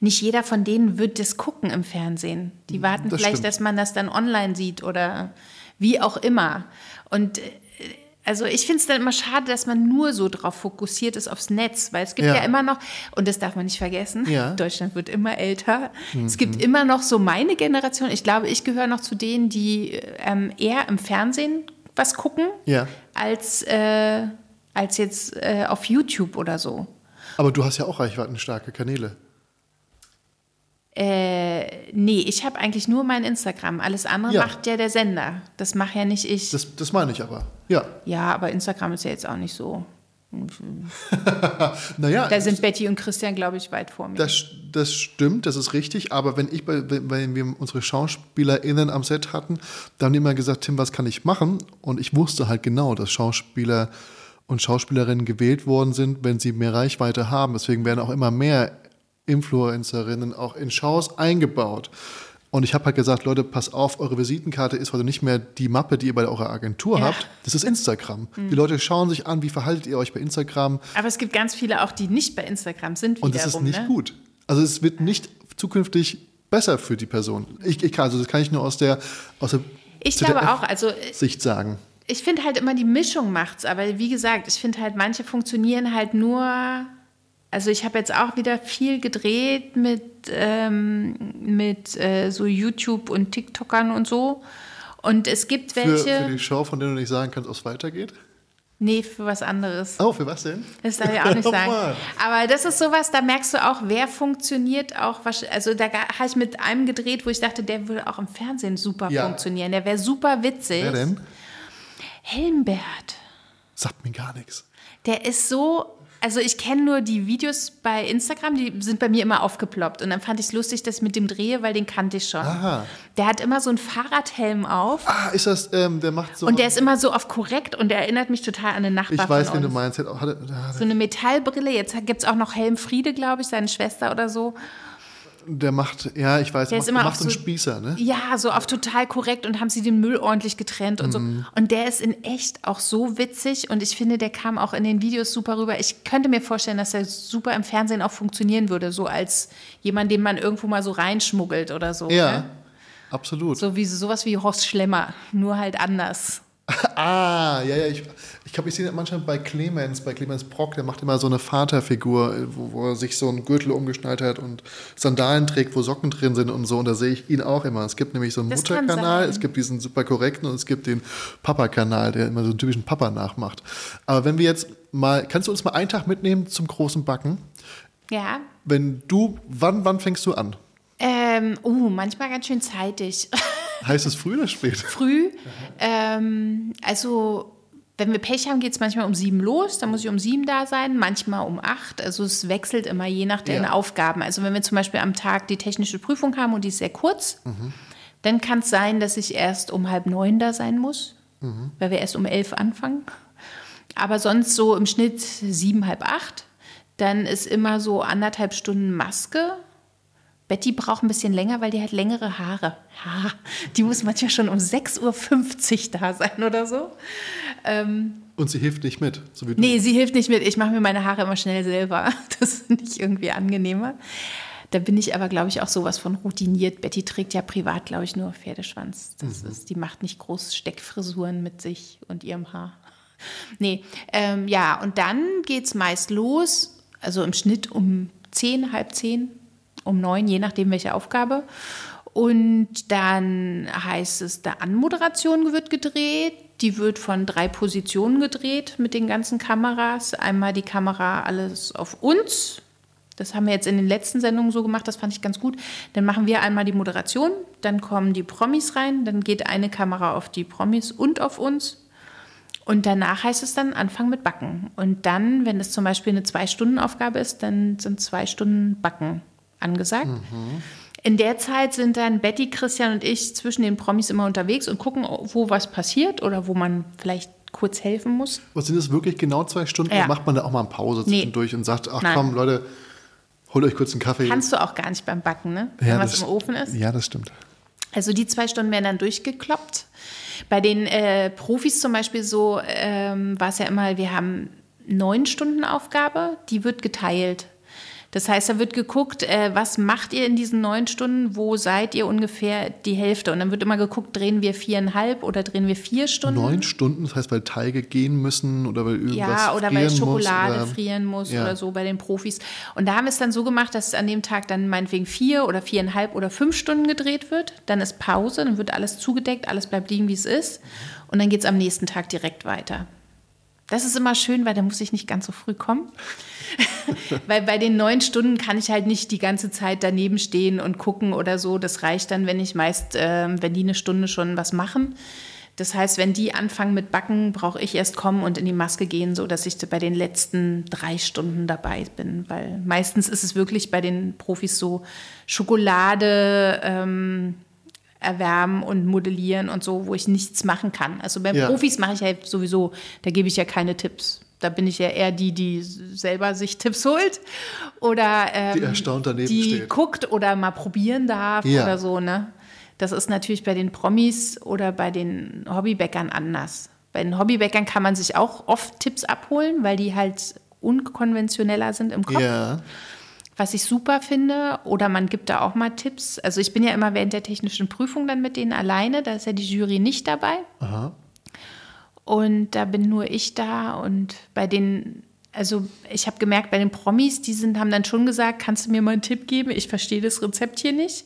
Nicht jeder von denen wird das gucken im Fernsehen. Die warten das vielleicht, stimmt. dass man das dann online sieht oder wie auch immer. Und äh, also ich finde es dann immer schade, dass man nur so drauf fokussiert ist aufs Netz, weil es gibt ja, ja immer noch, und das darf man nicht vergessen, ja. Deutschland wird immer älter. Mhm. Es gibt immer noch so meine Generation, ich glaube, ich gehöre noch zu denen, die ähm, eher im Fernsehen was gucken, ja. als, äh, als jetzt äh, auf YouTube oder so. Aber du hast ja auch reichweitenstarke Kanäle. Äh, nee, ich habe eigentlich nur mein Instagram. Alles andere ja. macht ja der Sender. Das mache ja nicht ich. Das, das meine ich aber, ja. Ja, aber Instagram ist ja jetzt auch nicht so. naja, da sind Betty und Christian, glaube ich, weit vor mir. Das, das stimmt, das ist richtig. Aber wenn ich bei, wenn wir unsere SchauspielerInnen am Set hatten, da haben die immer gesagt, Tim, was kann ich machen? Und ich wusste halt genau, dass Schauspieler und Schauspielerinnen gewählt worden sind, wenn sie mehr Reichweite haben. Deswegen werden auch immer mehr Influencerinnen auch in Shows eingebaut. Und ich habe halt gesagt, Leute, pass auf, eure Visitenkarte ist heute nicht mehr die Mappe, die ihr bei eurer Agentur ja. habt. Das ist Instagram. Mhm. Die Leute schauen sich an, wie verhaltet ihr euch bei Instagram. Aber es gibt ganz viele auch, die nicht bei Instagram sind. Und das ist nicht ne? gut. Also es wird nicht zukünftig besser für die Person. Ich, ich also das kann ich nur aus der, aus der ich glaube auch, also Sicht sagen. Ich finde halt immer die Mischung macht's, aber wie gesagt, ich finde halt manche funktionieren halt nur also ich habe jetzt auch wieder viel gedreht mit, ähm, mit äh, so YouTube und TikTokern und so. Und es gibt welche. Für, für die Show, von der du nicht sagen kannst, was weitergeht? Nee, für was anderes. Oh, für was denn? Das darf ich auch nicht sagen. Aber das ist sowas, da merkst du auch, wer funktioniert auch. Also da habe ich mit einem gedreht, wo ich dachte, der würde auch im Fernsehen super ja. funktionieren. Der wäre super witzig. Wer denn? Helmbert. Sagt mir gar nichts. Der ist so also ich kenne nur die Videos bei Instagram, die sind bei mir immer aufgeploppt. Und dann fand ich es lustig, dass ich mit dem drehe, weil den kannte ich schon. Aha. Der hat immer so einen Fahrradhelm auf. Ah, ist das, ähm, der macht so... Und der ist immer so auf korrekt und der erinnert mich total an den Nachbarn Ich weiß, wen du meinst. Hat, hat, hat, so eine Metallbrille. Jetzt gibt es auch noch Helm Friede, glaube ich, seine Schwester oder so. Der macht, ja, ich weiß, der macht, macht so einen Spießer, ne? Ja, so auf total korrekt und haben sie den Müll ordentlich getrennt und mhm. so. Und der ist in echt auch so witzig und ich finde, der kam auch in den Videos super rüber. Ich könnte mir vorstellen, dass er super im Fernsehen auch funktionieren würde, so als jemand, den man irgendwo mal so reinschmuggelt oder so. Ja, ne? absolut. So wie sowas wie Horst Schlemmer, nur halt anders. ah, ja, ja, ich, ich glaube, ich sehe manchmal bei Clemens, bei Clemens Brock, der macht immer so eine Vaterfigur, wo, wo er sich so einen Gürtel umgeschnallt hat und Sandalen trägt, wo Socken drin sind und so. Und da sehe ich ihn auch immer. Es gibt nämlich so einen das Mutterkanal, es gibt diesen super korrekten und es gibt den Papa-Kanal, der immer so einen typischen Papa nachmacht. Aber wenn wir jetzt mal, kannst du uns mal einen Tag mitnehmen zum großen Backen? Ja. Wenn du, wann, wann fängst du an? Ähm, oh, manchmal ganz schön zeitig. Heißt es früh oder spät? Früh. Ähm, also, wenn wir Pech haben, geht es manchmal um sieben los. Dann muss ich um sieben da sein, manchmal um acht. Also, es wechselt immer je nach den ja. Aufgaben. Also, wenn wir zum Beispiel am Tag die technische Prüfung haben und die ist sehr kurz, mhm. dann kann es sein, dass ich erst um halb neun da sein muss, mhm. weil wir erst um elf anfangen. Aber sonst so im Schnitt sieben, halb acht. Dann ist immer so anderthalb Stunden Maske Betty braucht ein bisschen länger, weil die hat längere Haare. Ha, die muss manchmal schon um 6.50 Uhr da sein oder so. Ähm, und sie hilft nicht mit? So wie du. Nee, sie hilft nicht mit. Ich mache mir meine Haare immer schnell selber. Das finde ich irgendwie angenehmer. Da bin ich aber, glaube ich, auch sowas von routiniert. Betty trägt ja privat, glaube ich, nur Pferdeschwanz. Das mhm. ist, die macht nicht groß Steckfrisuren mit sich und ihrem Haar. Nee, ähm, ja, und dann geht es meist los, also im Schnitt um zehn, halb zehn, um neun, je nachdem welche Aufgabe. Und dann heißt es, der Anmoderation wird gedreht. Die wird von drei Positionen gedreht mit den ganzen Kameras. Einmal die Kamera alles auf uns. Das haben wir jetzt in den letzten Sendungen so gemacht, das fand ich ganz gut. Dann machen wir einmal die Moderation, dann kommen die Promis rein, dann geht eine Kamera auf die Promis und auf uns. Und danach heißt es dann Anfang mit Backen. Und dann, wenn es zum Beispiel eine Zwei-Stunden-Aufgabe ist, dann sind zwei Stunden Backen angesagt. Mhm. In der Zeit sind dann Betty, Christian und ich zwischen den Promis immer unterwegs und gucken, wo was passiert oder wo man vielleicht kurz helfen muss. Was sind das wirklich genau zwei Stunden? Ja. Oder macht man da auch mal eine Pause Nee. zwischendurch und sagt, ach Nein. komm, Leute, holt euch kurz einen Kaffee. Kannst du auch gar nicht beim Backen, ne? Ja, Wenn was das- im Ofen ist. Ja, das stimmt. Also die zwei Stunden werden dann durchgekloppt. Bei den äh, Profis zum Beispiel so ähm, war es ja immer, wir haben neun Stunden Aufgabe, die wird geteilt. Das heißt, da wird geguckt, äh, was macht ihr in diesen neun Stunden, wo seid ihr ungefähr die Hälfte? Und dann wird immer geguckt, drehen wir viereinhalb oder drehen wir vier Stunden? Neun Stunden, das heißt, weil Teige gehen müssen oder weil irgendwas Ja, oder frieren weil muss, Schokolade oder- frieren muss Ja. oder so bei den Profis. Und da haben wir es dann so gemacht, dass an dem Tag dann meinetwegen vier oder viereinhalb oder fünf Stunden gedreht wird. Dann ist Pause, dann wird alles zugedeckt, alles bleibt liegen, wie es ist. Und dann geht es am nächsten Tag direkt weiter. Das ist immer schön, weil da muss ich nicht ganz so früh kommen. weil bei den neun Stunden kann ich halt nicht die ganze Zeit daneben stehen und gucken oder so. Das reicht dann, wenn ich meist, ähm, wenn die eine Stunde schon was machen. Das heißt, wenn die anfangen mit Backen, brauche ich erst kommen und in die Maske gehen, so dass ich bei den letzten drei Stunden dabei bin. Weil meistens ist es wirklich bei den Profis so Schokolade ähm, erwärmen und modellieren und so, wo ich nichts machen kann. Also bei Ja. Profis mache ich halt sowieso, da gebe ich ja keine Tipps. Da bin ich ja eher die, die selber sich Tipps holt oder ähm, Die erstaunt daneben die steht. guckt oder mal probieren darf Ja. oder so, ne? Das ist natürlich bei den Promis oder bei den Hobbybäckern anders. Bei den Hobbybäckern kann man sich auch oft Tipps abholen, weil die halt unkonventioneller sind im Kopf, Ja, was ich super finde. Oder man gibt da auch mal Tipps. Also ich bin ja immer während der technischen Prüfung dann mit denen alleine, da ist ja die Jury nicht dabei. aha. Und da bin nur ich da und bei den, also ich habe gemerkt, bei den Promis, die sind, haben dann schon gesagt, kannst du mir mal einen Tipp geben? Ich verstehe das Rezept hier nicht.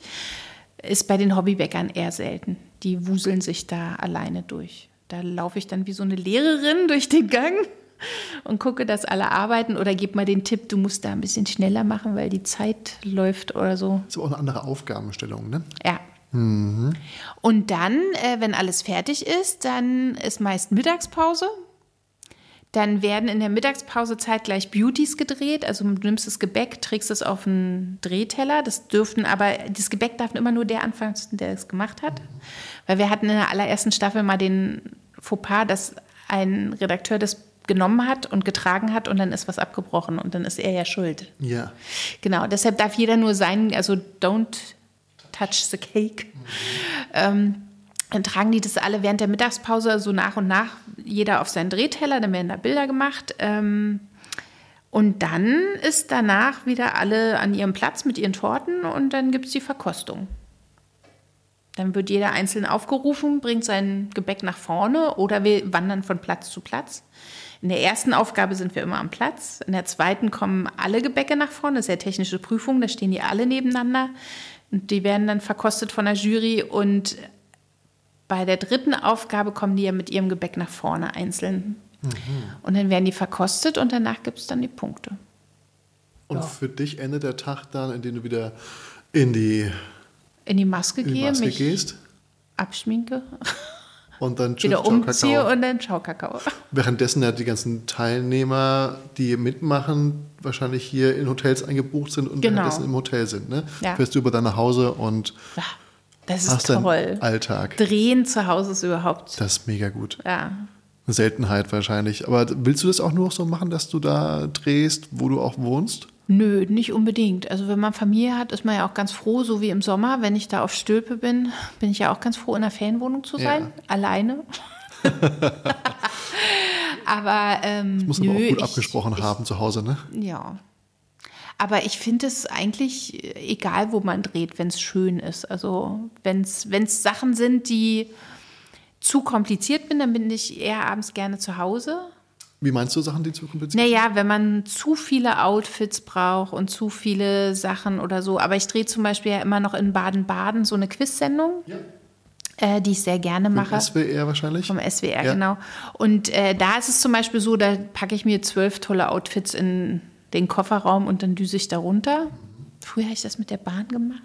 Ist bei den Hobbybäckern eher selten. Die wuseln sich da alleine durch. Da laufe ich dann wie so eine Lehrerin durch den Gang und gucke, dass alle arbeiten oder gebe mal den Tipp, du musst da ein bisschen schneller machen, weil die Zeit läuft oder so. Ist aber auch eine andere Aufgabenstellung, ne? Ja. Und dann, äh, wenn alles fertig ist, dann ist meist Mittagspause. Dann werden in der Mittagspause zeitgleich Beauties gedreht. Also du nimmst das Gebäck, trägst es auf einen Drehteller. Das dürften aber, das Gebäck darf immer nur der anfangen, der es gemacht hat. Weil wir hatten in der allerersten Staffel mal den Fauxpas, dass ein Redakteur das genommen hat und getragen hat und dann ist was abgebrochen und dann ist er ja schuld. Ja. Genau, deshalb darf jeder nur sein, also don't touch the cake. Ähm, dann tragen die das alle während der Mittagspause so nach und nach, jeder auf seinen Drehteller, dann werden da Bilder gemacht. Ähm, und dann ist danach wieder alle an ihrem Platz mit ihren Torten und dann gibt es die Verkostung. Dann wird jeder einzeln aufgerufen, bringt sein Gebäck nach vorne oder wir wandern von Platz zu Platz. In der ersten Aufgabe sind wir immer am Platz. In der zweiten kommen alle Gebäcke nach vorne. Das ist ja technische Prüfung, da stehen die alle nebeneinander. Und die werden dann verkostet von der Jury. Und bei der dritten Aufgabe kommen die ja mit ihrem Gebäck nach vorne einzeln. Und dann werden die verkostet und danach gibt es dann die Punkte. Und für dich endet der Tag dann, in dem du wieder in die, In die Maske in die gehe, Maske mich gehst abschminke, und dann tschüss, wieder umziehe Kakao. und dann ciao Kakao. Währenddessen ja die ganzen Teilnehmer, die mitmachen, wahrscheinlich hier in Hotels eingebucht sind und Genau. währenddessen im Hotel sind. Ne? Ja. Fährst du über nach Hause und Ja, das ist hast toll. Alltag. Drehen zu Hause ist überhaupt, Das ist mega gut. ja. Eine Seltenheit wahrscheinlich. Aber willst du das auch nur so machen, dass du da drehst, wo du auch wohnst? Nö, nicht unbedingt. Also wenn man Familie hat, ist man ja auch ganz froh, so wie im Sommer, wenn ich da auf Stülpe bin, bin ich ja auch ganz froh, in einer Ferienwohnung zu sein, Ja. alleine. Aber ähm, Muss nö, aber auch gut ich, abgesprochen haben zu Hause, ne? Ja. Aber ich finde es eigentlich egal, wo man dreht, wenn es schön ist. Also wenn es Sachen sind, die zu kompliziert bin, dann bin ich eher abends gerne zu Hause. Wie meinst du Sachen, die zu kompliziert Naja, wenn man zu viele Outfits braucht und zu viele Sachen oder so. Aber ich drehe zum Beispiel ja immer noch in Baden-Baden so eine Quiz-Sendung, Ja. äh, die ich sehr gerne Vom mache. SWR wahrscheinlich? Vom SWR, Ja. genau. Und äh, da ist es zum Beispiel so, da packe ich mir zwölf tolle Outfits in den Kofferraum und dann düse ich da runter. Früher habe ich das mit der Bahn gemacht.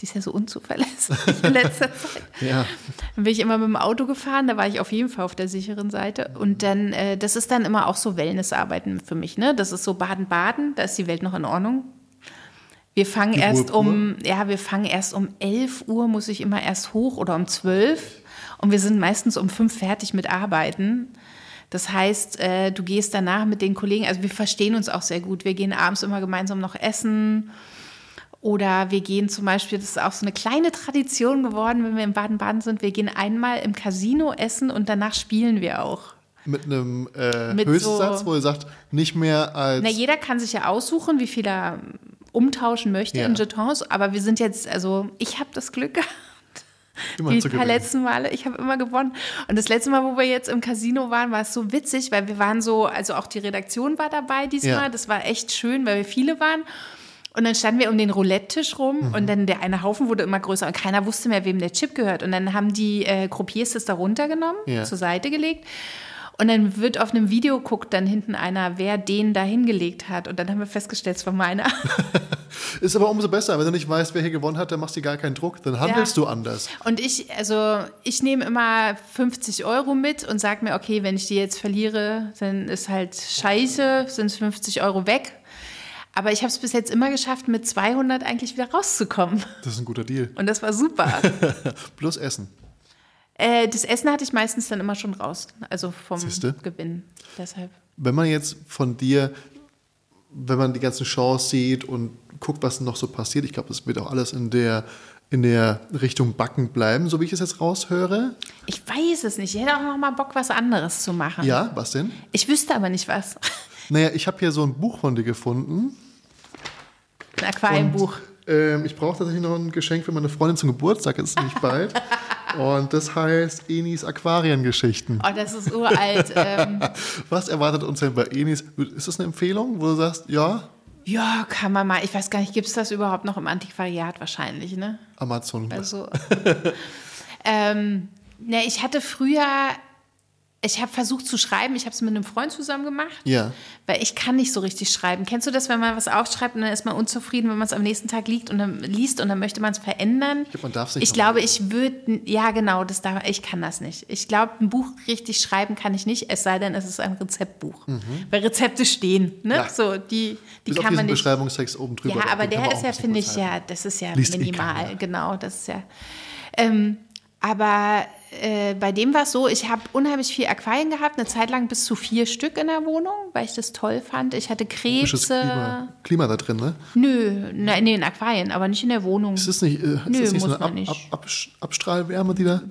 Die ist ja so unzuverlässig in letzter Zeit. Ja. Dann bin ich immer mit dem Auto gefahren, da war ich auf jeden Fall auf der sicheren Seite. Und dann, äh, das ist dann immer auch so Wellnessarbeiten für mich, ne? Das ist so Baden-Baden, da ist die Welt noch in Ordnung. Wir fangen Die erst Ruhepur? um, ja, wir fangen erst um 11 Uhr, muss ich immer erst hoch oder um 12. Und wir sind meistens um 5 fertig mit Arbeiten. Das heißt, äh, du gehst danach mit den Kollegen, also wir verstehen uns auch sehr gut. Wir gehen abends immer gemeinsam noch essen. Oder wir gehen zum Beispiel, das ist auch so eine kleine Tradition geworden, wenn wir in Baden-Baden sind, wir gehen einmal im Casino essen und danach spielen wir auch. Mit einem äh, Mit Höchstsatz, so- wo ihr sagt, nicht mehr als. Na, jeder kann sich ja aussuchen, wie viel er umtauschen möchte Ja. in Jetons, aber wir sind jetzt, also ich habe das Glück gehabt, immer die paar letzten Male, ich habe immer gewonnen. Und das letzte Mal, wo wir jetzt im Casino waren, war es so witzig, weil wir waren so, also auch die Redaktion war dabei diesmal, Ja. das war echt schön, weil wir viele waren. Und dann standen wir um den Roulette-Tisch rum Mhm. und dann der eine Haufen wurde immer größer und keiner wusste mehr, wem der Chip gehört. Und dann haben die äh, Croupiers das da runtergenommen, Ja. zur Seite gelegt. Und dann wird auf einem Video guckt dann hinten einer, wer den da hingelegt hat. Und dann haben wir festgestellt, es war meiner. Ist aber umso besser, wenn du nicht weißt, wer hier gewonnen hat, dann machst du gar keinen Druck, dann handelst Ja. du anders. Und ich, also ich nehme immer 50 Euro mit und sage mir, okay, wenn ich die jetzt verliere, dann ist halt scheiße, sind 50 Euro weg. Aber ich habe es bis jetzt immer geschafft, mit 200 eigentlich wieder rauszukommen. Das ist ein guter Deal. Und das war super. Plus Essen. äh, das Essen hatte ich meistens dann immer schon raus, also vom Siehste? Gewinn. Deshalb. Wenn man jetzt von dir, wenn man die ganzen Shows sieht und guckt, was noch so passiert, ich glaube, das wird auch alles in der, in der Richtung Backen bleiben, so wie ich es jetzt raushöre. Ich weiß es nicht. Ich hätte auch noch mal Bock, was anderes zu machen. Ja, was denn? Ich wüsste aber nicht was. Naja, ich habe hier so ein Buch von dir gefunden. Ein Aquarienbuch. Ähm, ich brauche tatsächlich noch ein Geschenk für meine Freundin zum Geburtstag, jetzt nicht bald. Und das heißt Enis Aquariengeschichten. Oh, das ist uralt. ähm, Was erwartet uns denn bei Enis? Ist das eine Empfehlung, wo du sagst, ja, ja, kann man mal. Ich weiß gar nicht, gibt es das überhaupt noch im Antiquariat wahrscheinlich, ne? Amazon? Also, ähm, ne, ich hatte früher, ich habe versucht zu schreiben, ich habe es mit einem Freund zusammen gemacht, Ja. weil ich kann nicht so richtig schreiben. Kennst du das, wenn man was aufschreibt und dann ist man unzufrieden, wenn man es am nächsten Tag liegt und dann liest und dann möchte man es verändern? Ich glaub, man darf's nicht Ich glaube, ich würde, ja genau, das darf, ich kann das nicht. Ich glaube, ein Buch richtig schreiben kann ich nicht, es sei denn, es ist ein Rezeptbuch. Weil Rezepte stehen, ne? Mhm. Ja. So, die, die Bis auf kann man diesen nicht. Beschreibungstext oben drüber. Ja, aber der man ist ja, finde ich, ja, das ist ja Liest eh minimal, keiner. genau, das ist ja. Ähm, aber äh, bei dem war es so, ich habe unheimlich viel Aquarien gehabt, eine Zeit lang bis zu vier Stück in der Wohnung, weil ich das toll fand. Ich hatte Krebse. Klima, Klima da drin, ne? Nö, nein, nee, in Aquarien, aber nicht in der Wohnung. Ist das nicht, äh, ist Nö, das nicht so eine Ab. Ab, Ab, Abstrahlwärme, die da.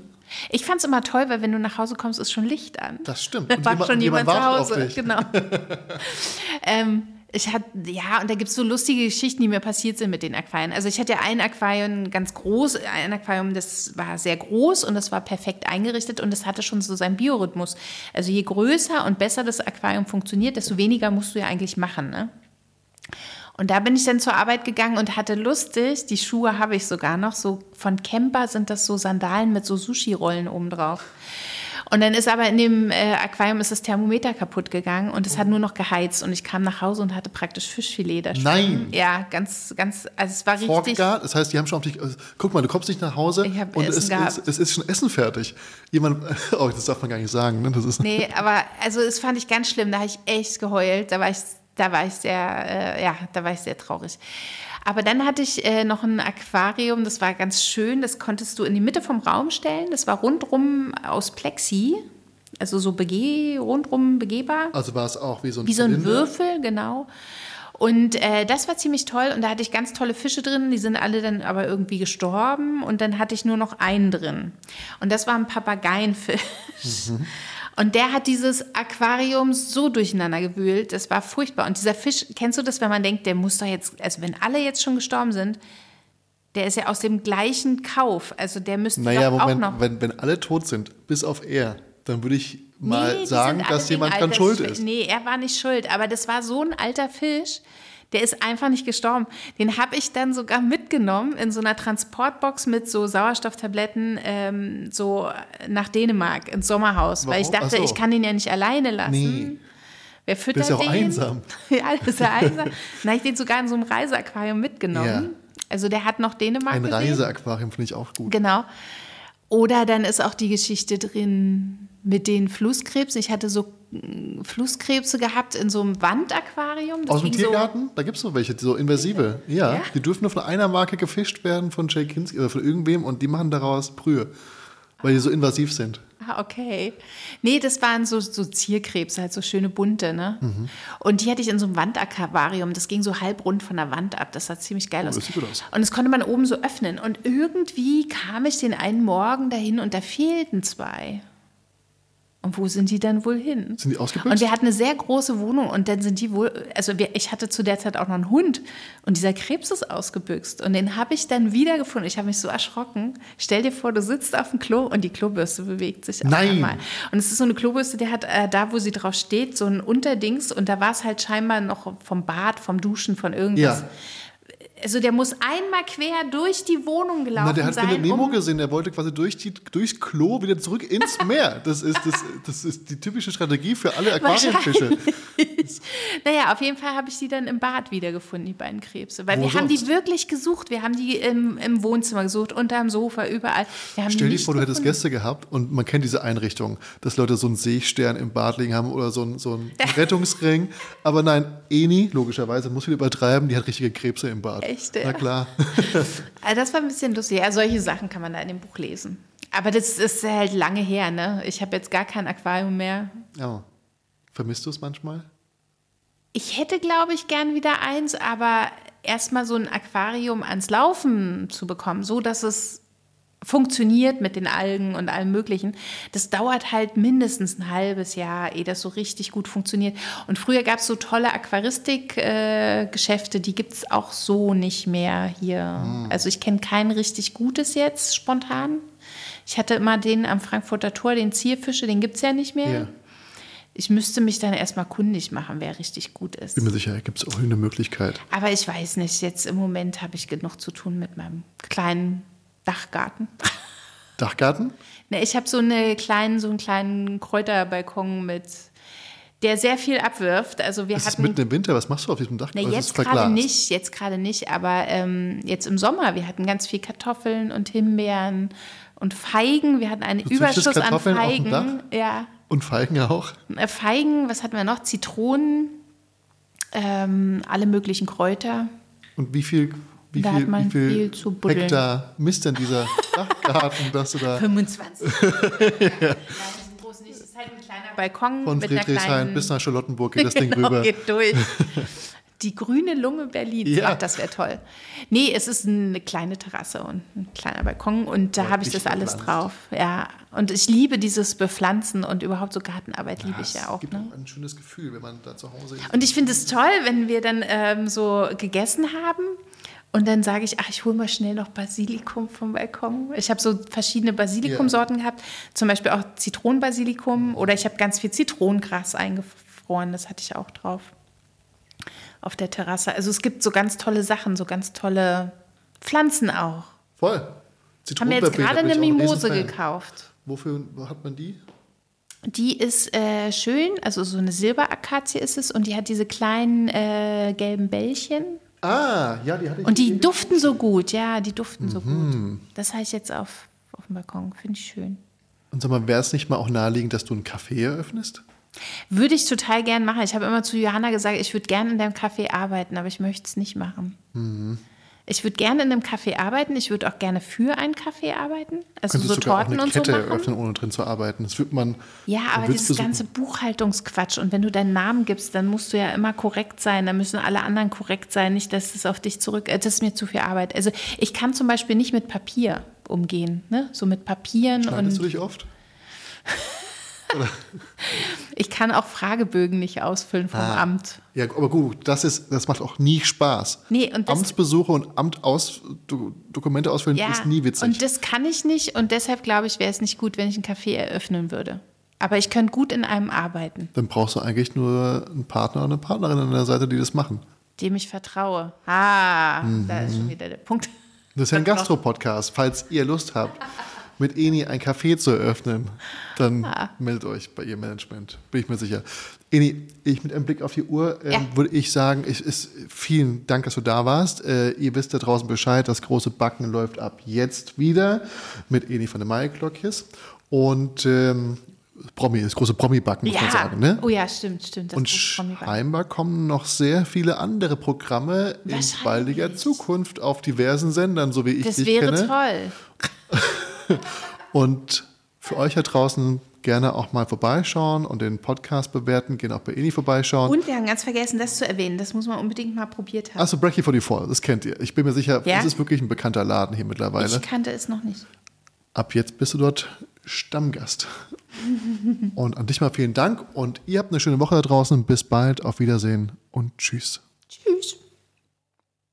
Ich fand es immer toll, weil wenn du nach Hause kommst, ist schon Licht an. Das stimmt. Da Und war jemand- schon jemand, jemand zu Hause. Genau. ähm, ich hatte, ja, und da gibt es so lustige Geschichten, die mir passiert sind mit den Aquarien. Also ich hatte ja ein Aquarium ganz groß, ein Aquarium, das war sehr groß und das war perfekt eingerichtet und das hatte schon so seinen Biorhythmus. Also je größer und besser das Aquarium funktioniert, desto weniger musst du ja eigentlich machen, ne? Und da bin ich dann zur Arbeit gegangen und hatte lustig, die Schuhe habe ich sogar noch, so von Camper sind das so Sandalen mit so Sushi-Rollen oben drauf. Und dann ist aber in dem äh, Aquarium ist das Thermometer kaputt gegangen und es hat nur noch geheizt und ich kam nach Hause und hatte praktisch Fischfilet da stehen. Nein. Ja, ganz, ganz, also es war richtig. Vorgegart, das heißt, die haben schon auf dich. äh, Guck mal, du kommst nicht nach Hause Ich und es, ist, es ist schon Essen fertig. Jemand, oh, das darf man gar nicht sagen, ne? Das ist, Nee, aber also das fand ich ganz schlimm. Da habe ich echt geheult. Da war ich, da war ich sehr, äh, ja, da war ich sehr traurig. Aber dann hatte ich äh, noch ein Aquarium, das war ganz schön. Das konntest du in die Mitte vom Raum stellen. Das war rundrum aus Plexi, also so begeh, rundrum begehbar. Also war es auch wie so ein Wie so ein Zylinder. Würfel, genau. Und äh, das war ziemlich toll. Und da hatte ich ganz tolle Fische drin. Die sind alle dann aber irgendwie gestorben. Und dann hatte ich nur noch einen drin. Und das war ein Papageienfisch. Und der hat dieses Aquarium so durcheinander gewühlt. Das war furchtbar. Und dieser Fisch, kennst du das, wenn man denkt, der muss doch jetzt, also wenn alle jetzt schon gestorben sind, der ist ja aus dem gleichen Kauf. Also der müsste Naja, doch Moment, auch noch. wenn, wenn alle tot sind, bis auf er, dann würde ich mal die sagen, dass jemand dran schuld ist. Nee, er war nicht schuld, aber das war so ein alter Fisch, der ist einfach nicht gestorben. Den habe ich dann sogar mitgenommen in so einer Transportbox mit so Sauerstofftabletten ähm, so nach Dänemark ins Sommerhaus, weil ich Warum? dachte, Ach so. ich kann den ja nicht alleine lassen. Nee. Wer füttert ist ja auch den? einsam. ja, ist ja einsam. Dann habe ich den sogar in so einem Reiseaquarium mitgenommen. Ja. Also der hat noch Dänemark Ein. Reiseaquarium finde ich auch gut. Genau. Oder dann ist auch die Geschichte drin mit den Flusskrebsen. Ich hatte so mm, Flusskrebse gehabt in so einem Wandaquarium. Das Aus dem ging so- Tiergarten? Da gibt es noch welche, so invasive. Ja, Ja? die dürfen nur von einer Marke gefischt werden, von Jay Kinski oder von irgendwem und die machen daraus Brühe, weil die so invasiv sind. Ah, okay. Nee, das waren so, so Zierkrebse, halt so schöne bunte, ne? Mhm. Und die hatte ich in so einem Wandaquarium. Das ging so halbrund von der Wand ab. Das sah ziemlich geil Oh, aus. das sieht gut aus. Und das konnte man oben so öffnen. Und irgendwie kam ich den einen Morgen dahin und da fehlten zwei. Und wo sind die dann wohl hin? Sind die ausgebüxt? Und wir hatten eine sehr große Wohnung und dann sind die wohl, also wir, ich hatte zu der Zeit auch noch einen Hund und dieser Krebs ist ausgebüxt und den habe ich dann wiedergefunden. Ich habe mich so erschrocken. Stell dir vor, du sitzt auf dem Klo und die Klobürste bewegt sich Nein. einmal. Und es ist so eine Klobürste, die hat äh, da, wo sie drauf steht, so ein Unterdings und da war es halt scheinbar noch vom Bad, vom Duschen, von irgendwas. Ja. Also der muss einmal quer durch die Wohnung gelaufen Na, der hat sein. Nemo um, gesehen, der wollte quasi durch die, durchs Klo wieder zurück ins Meer. Das ist, das, das ist die typische Strategie für alle Aquarienfische. Naja, auf jeden Fall habe ich die dann im Bad wiedergefunden, die beiden Krebse. Weil Wo wir haben die sonst? wirklich gesucht. Wir haben die im, im Wohnzimmer gesucht, unterm Sofa, überall. Stell dir nicht vor, du hättest. Gäste gehabt und man kennt diese Einrichtung, dass Leute so einen Seestern im Bad liegen haben oder so einen, so einen Rettungsring. Aber nein, Eni, logischerweise, muss wieder übertreiben, die hat richtige Krebse im Bad. Echt, ja? Na klar. Also das war ein bisschen lustig. Ja, solche Sachen kann man da in dem Buch lesen. Aber das ist halt lange her, ne? Ich habe jetzt gar kein Aquarium mehr. Ja. Vermisst du es manchmal? Ich hätte, glaube ich, gern wieder eins, aber erstmal so ein Aquarium ans Laufen zu bekommen, so dass es funktioniert mit den Algen und allem Möglichen. Das dauert halt mindestens ein halbes Jahr, ehe das so richtig gut funktioniert. Und früher gab es so tolle Aquaristik-Geschäfte, die gibt es auch so nicht mehr hier. Also ich kenne kein richtig gutes jetzt spontan. Ich hatte immer den am Frankfurter Tor, den Zierfische, den gibt es ja nicht mehr. Ja. Ich müsste mich dann erstmal kundig machen, wer richtig gut ist. Bin mir sicher, gibt es auch eine Möglichkeit. Aber ich weiß nicht, jetzt im Moment habe ich genug zu tun mit meinem kleinen Dachgarten. Dachgarten? Ne, ich habe so, eine kleinen, so einen kleinen Kräuterbalkon mit, der sehr viel abwirft. Also wir Es ist hatten mitten im Winter, was machst du auf diesem Dach? Ne, jetzt ist gerade nicht, jetzt gerade nicht, aber ähm, jetzt im Sommer, wir hatten ganz viel Kartoffeln und Himbeeren und Feigen. Wir hatten einen Du Überschuss an Feigen. Ja. Und Feigen auch? Äh, Feigen, was hatten wir noch? Zitronen, ähm, alle möglichen Kräuter. Und wie viel, wie Da viel, hat man wie viel viel zu buddeln. Hektar misst denn dieser Dachgarten, dass du da 25. ja. Das ist halt ein kleiner Balkon von mit Friedrichshain bis nach Charlottenburg geht das Ding Genau, rüber? geht durch. Die grüne Lunge Berlins. Ja. Ach, das wäre toll. Nee, es ist eine kleine Terrasse und ein kleiner Balkon und da habe ich das alles bepflanzt. drauf. Ja, und ich liebe dieses Bepflanzen und überhaupt so Gartenarbeit liebe ich Es ja auch. gibt Ne? auch ein schönes Gefühl, wenn man da zu Hause ist. Und ich finde es toll, wenn wir dann ähm, so gegessen haben und dann sage ich, ach, ich hole mal schnell noch Basilikum vom Balkon. Ich habe so verschiedene Basilikumsorten gehabt, zum Beispiel auch Zitronenbasilikum oder ich habe ganz viel Zitronengras eingefroren, das hatte ich auch drauf auf der Terrasse. Also es gibt so ganz tolle Sachen, so ganz tolle Pflanzen auch. Voll. Haben wir jetzt gerade eine ein Mimose gekauft. Wofür hat man die? Die ist äh, schön, also so eine Silberakazie ist es und die hat diese kleinen äh, gelben Bällchen. Ah, ja, die hatte ich. Und die duften so gut, ja, die duften so Mhm. gut. Das habe ich jetzt auf, auf dem Balkon, finde ich schön. Und sag mal, wäre es nicht mal auch naheliegend, dass du ein Café eröffnest? Würde ich total gern machen. Ich habe immer zu Johanna gesagt, ich würde gerne in deinem Café arbeiten, aber ich möchte es nicht machen. Mhm. Ich würde gerne in einem Café arbeiten. Ich würde auch gerne für ein Café arbeiten. Also Könntest so Torten und so Kette machen. eröffnen, ohne drin zu arbeiten. Das wird man. Ja, aber dieses versuchen. ganze Buchhaltungsquatsch und wenn du deinen Namen gibst, dann musst du ja immer korrekt sein, dann müssen alle anderen korrekt sein, nicht, dass es auf dich zurück, äh, das ist mir zu viel Arbeit. Also ich kann zum Beispiel nicht mit Papier umgehen, ne? so mit Papieren Schneidest du und dich oft? ich kann auch Fragebögen nicht ausfüllen vom Ah. Amt. Ja, aber gut, das, ist, das macht auch nie Spaß. Nee, und Amtsbesuche und Amt aus, Do, Dokumente ausfüllen Ja, ist nie witzig. und das kann ich nicht und deshalb glaube ich, wäre es nicht gut, wenn ich ein Café eröffnen würde. Aber ich könnte gut in einem arbeiten, Dann brauchst du eigentlich nur einen Partner oder eine Partnerin an der Seite, die das machen. dem ich vertraue. Ah, da ist Mhm. schon wieder der Punkt. Das ist ja ein Gastro-Podcast. Falls ihr Lust habt, mit Eni ein Café zu eröffnen, dann Ah. meldet euch bei ihr Management. Bin ich mir sicher. Eni, ich mit einem Blick auf die Uhr ähm, Ja. würde ich sagen, ich, ist, vielen Dank, dass du da warst. Äh, ihr wisst da draußen Bescheid, das große Backen läuft ab jetzt wieder mit Eni von der Maiklockjes. Und ähm, Promi, das große Promi-Backen, muss man sagen. Ne? Oh ja, stimmt, stimmt. Das Und scheinbar kommen noch sehr viele andere Programme in baldiger Zukunft auf diversen Sendern, so wie ich Das dich wäre kenne. toll. Und für euch da draußen gerne auch mal vorbeischauen und den Podcast bewerten, gerne auch bei Eni vorbeischauen. Und wir haben ganz vergessen, das zu erwähnen. Das muss man unbedingt mal probiert haben. Achso, Breaky 44, das kennt ihr. Ich bin mir sicher, Ja? das ist wirklich ein bekannter Laden hier mittlerweile. ich kannte es noch nicht. Ab jetzt bist du dort Stammgast. und an dich mal vielen Dank und ihr habt eine schöne Woche da draußen. Bis bald, auf Wiedersehen und tschüss.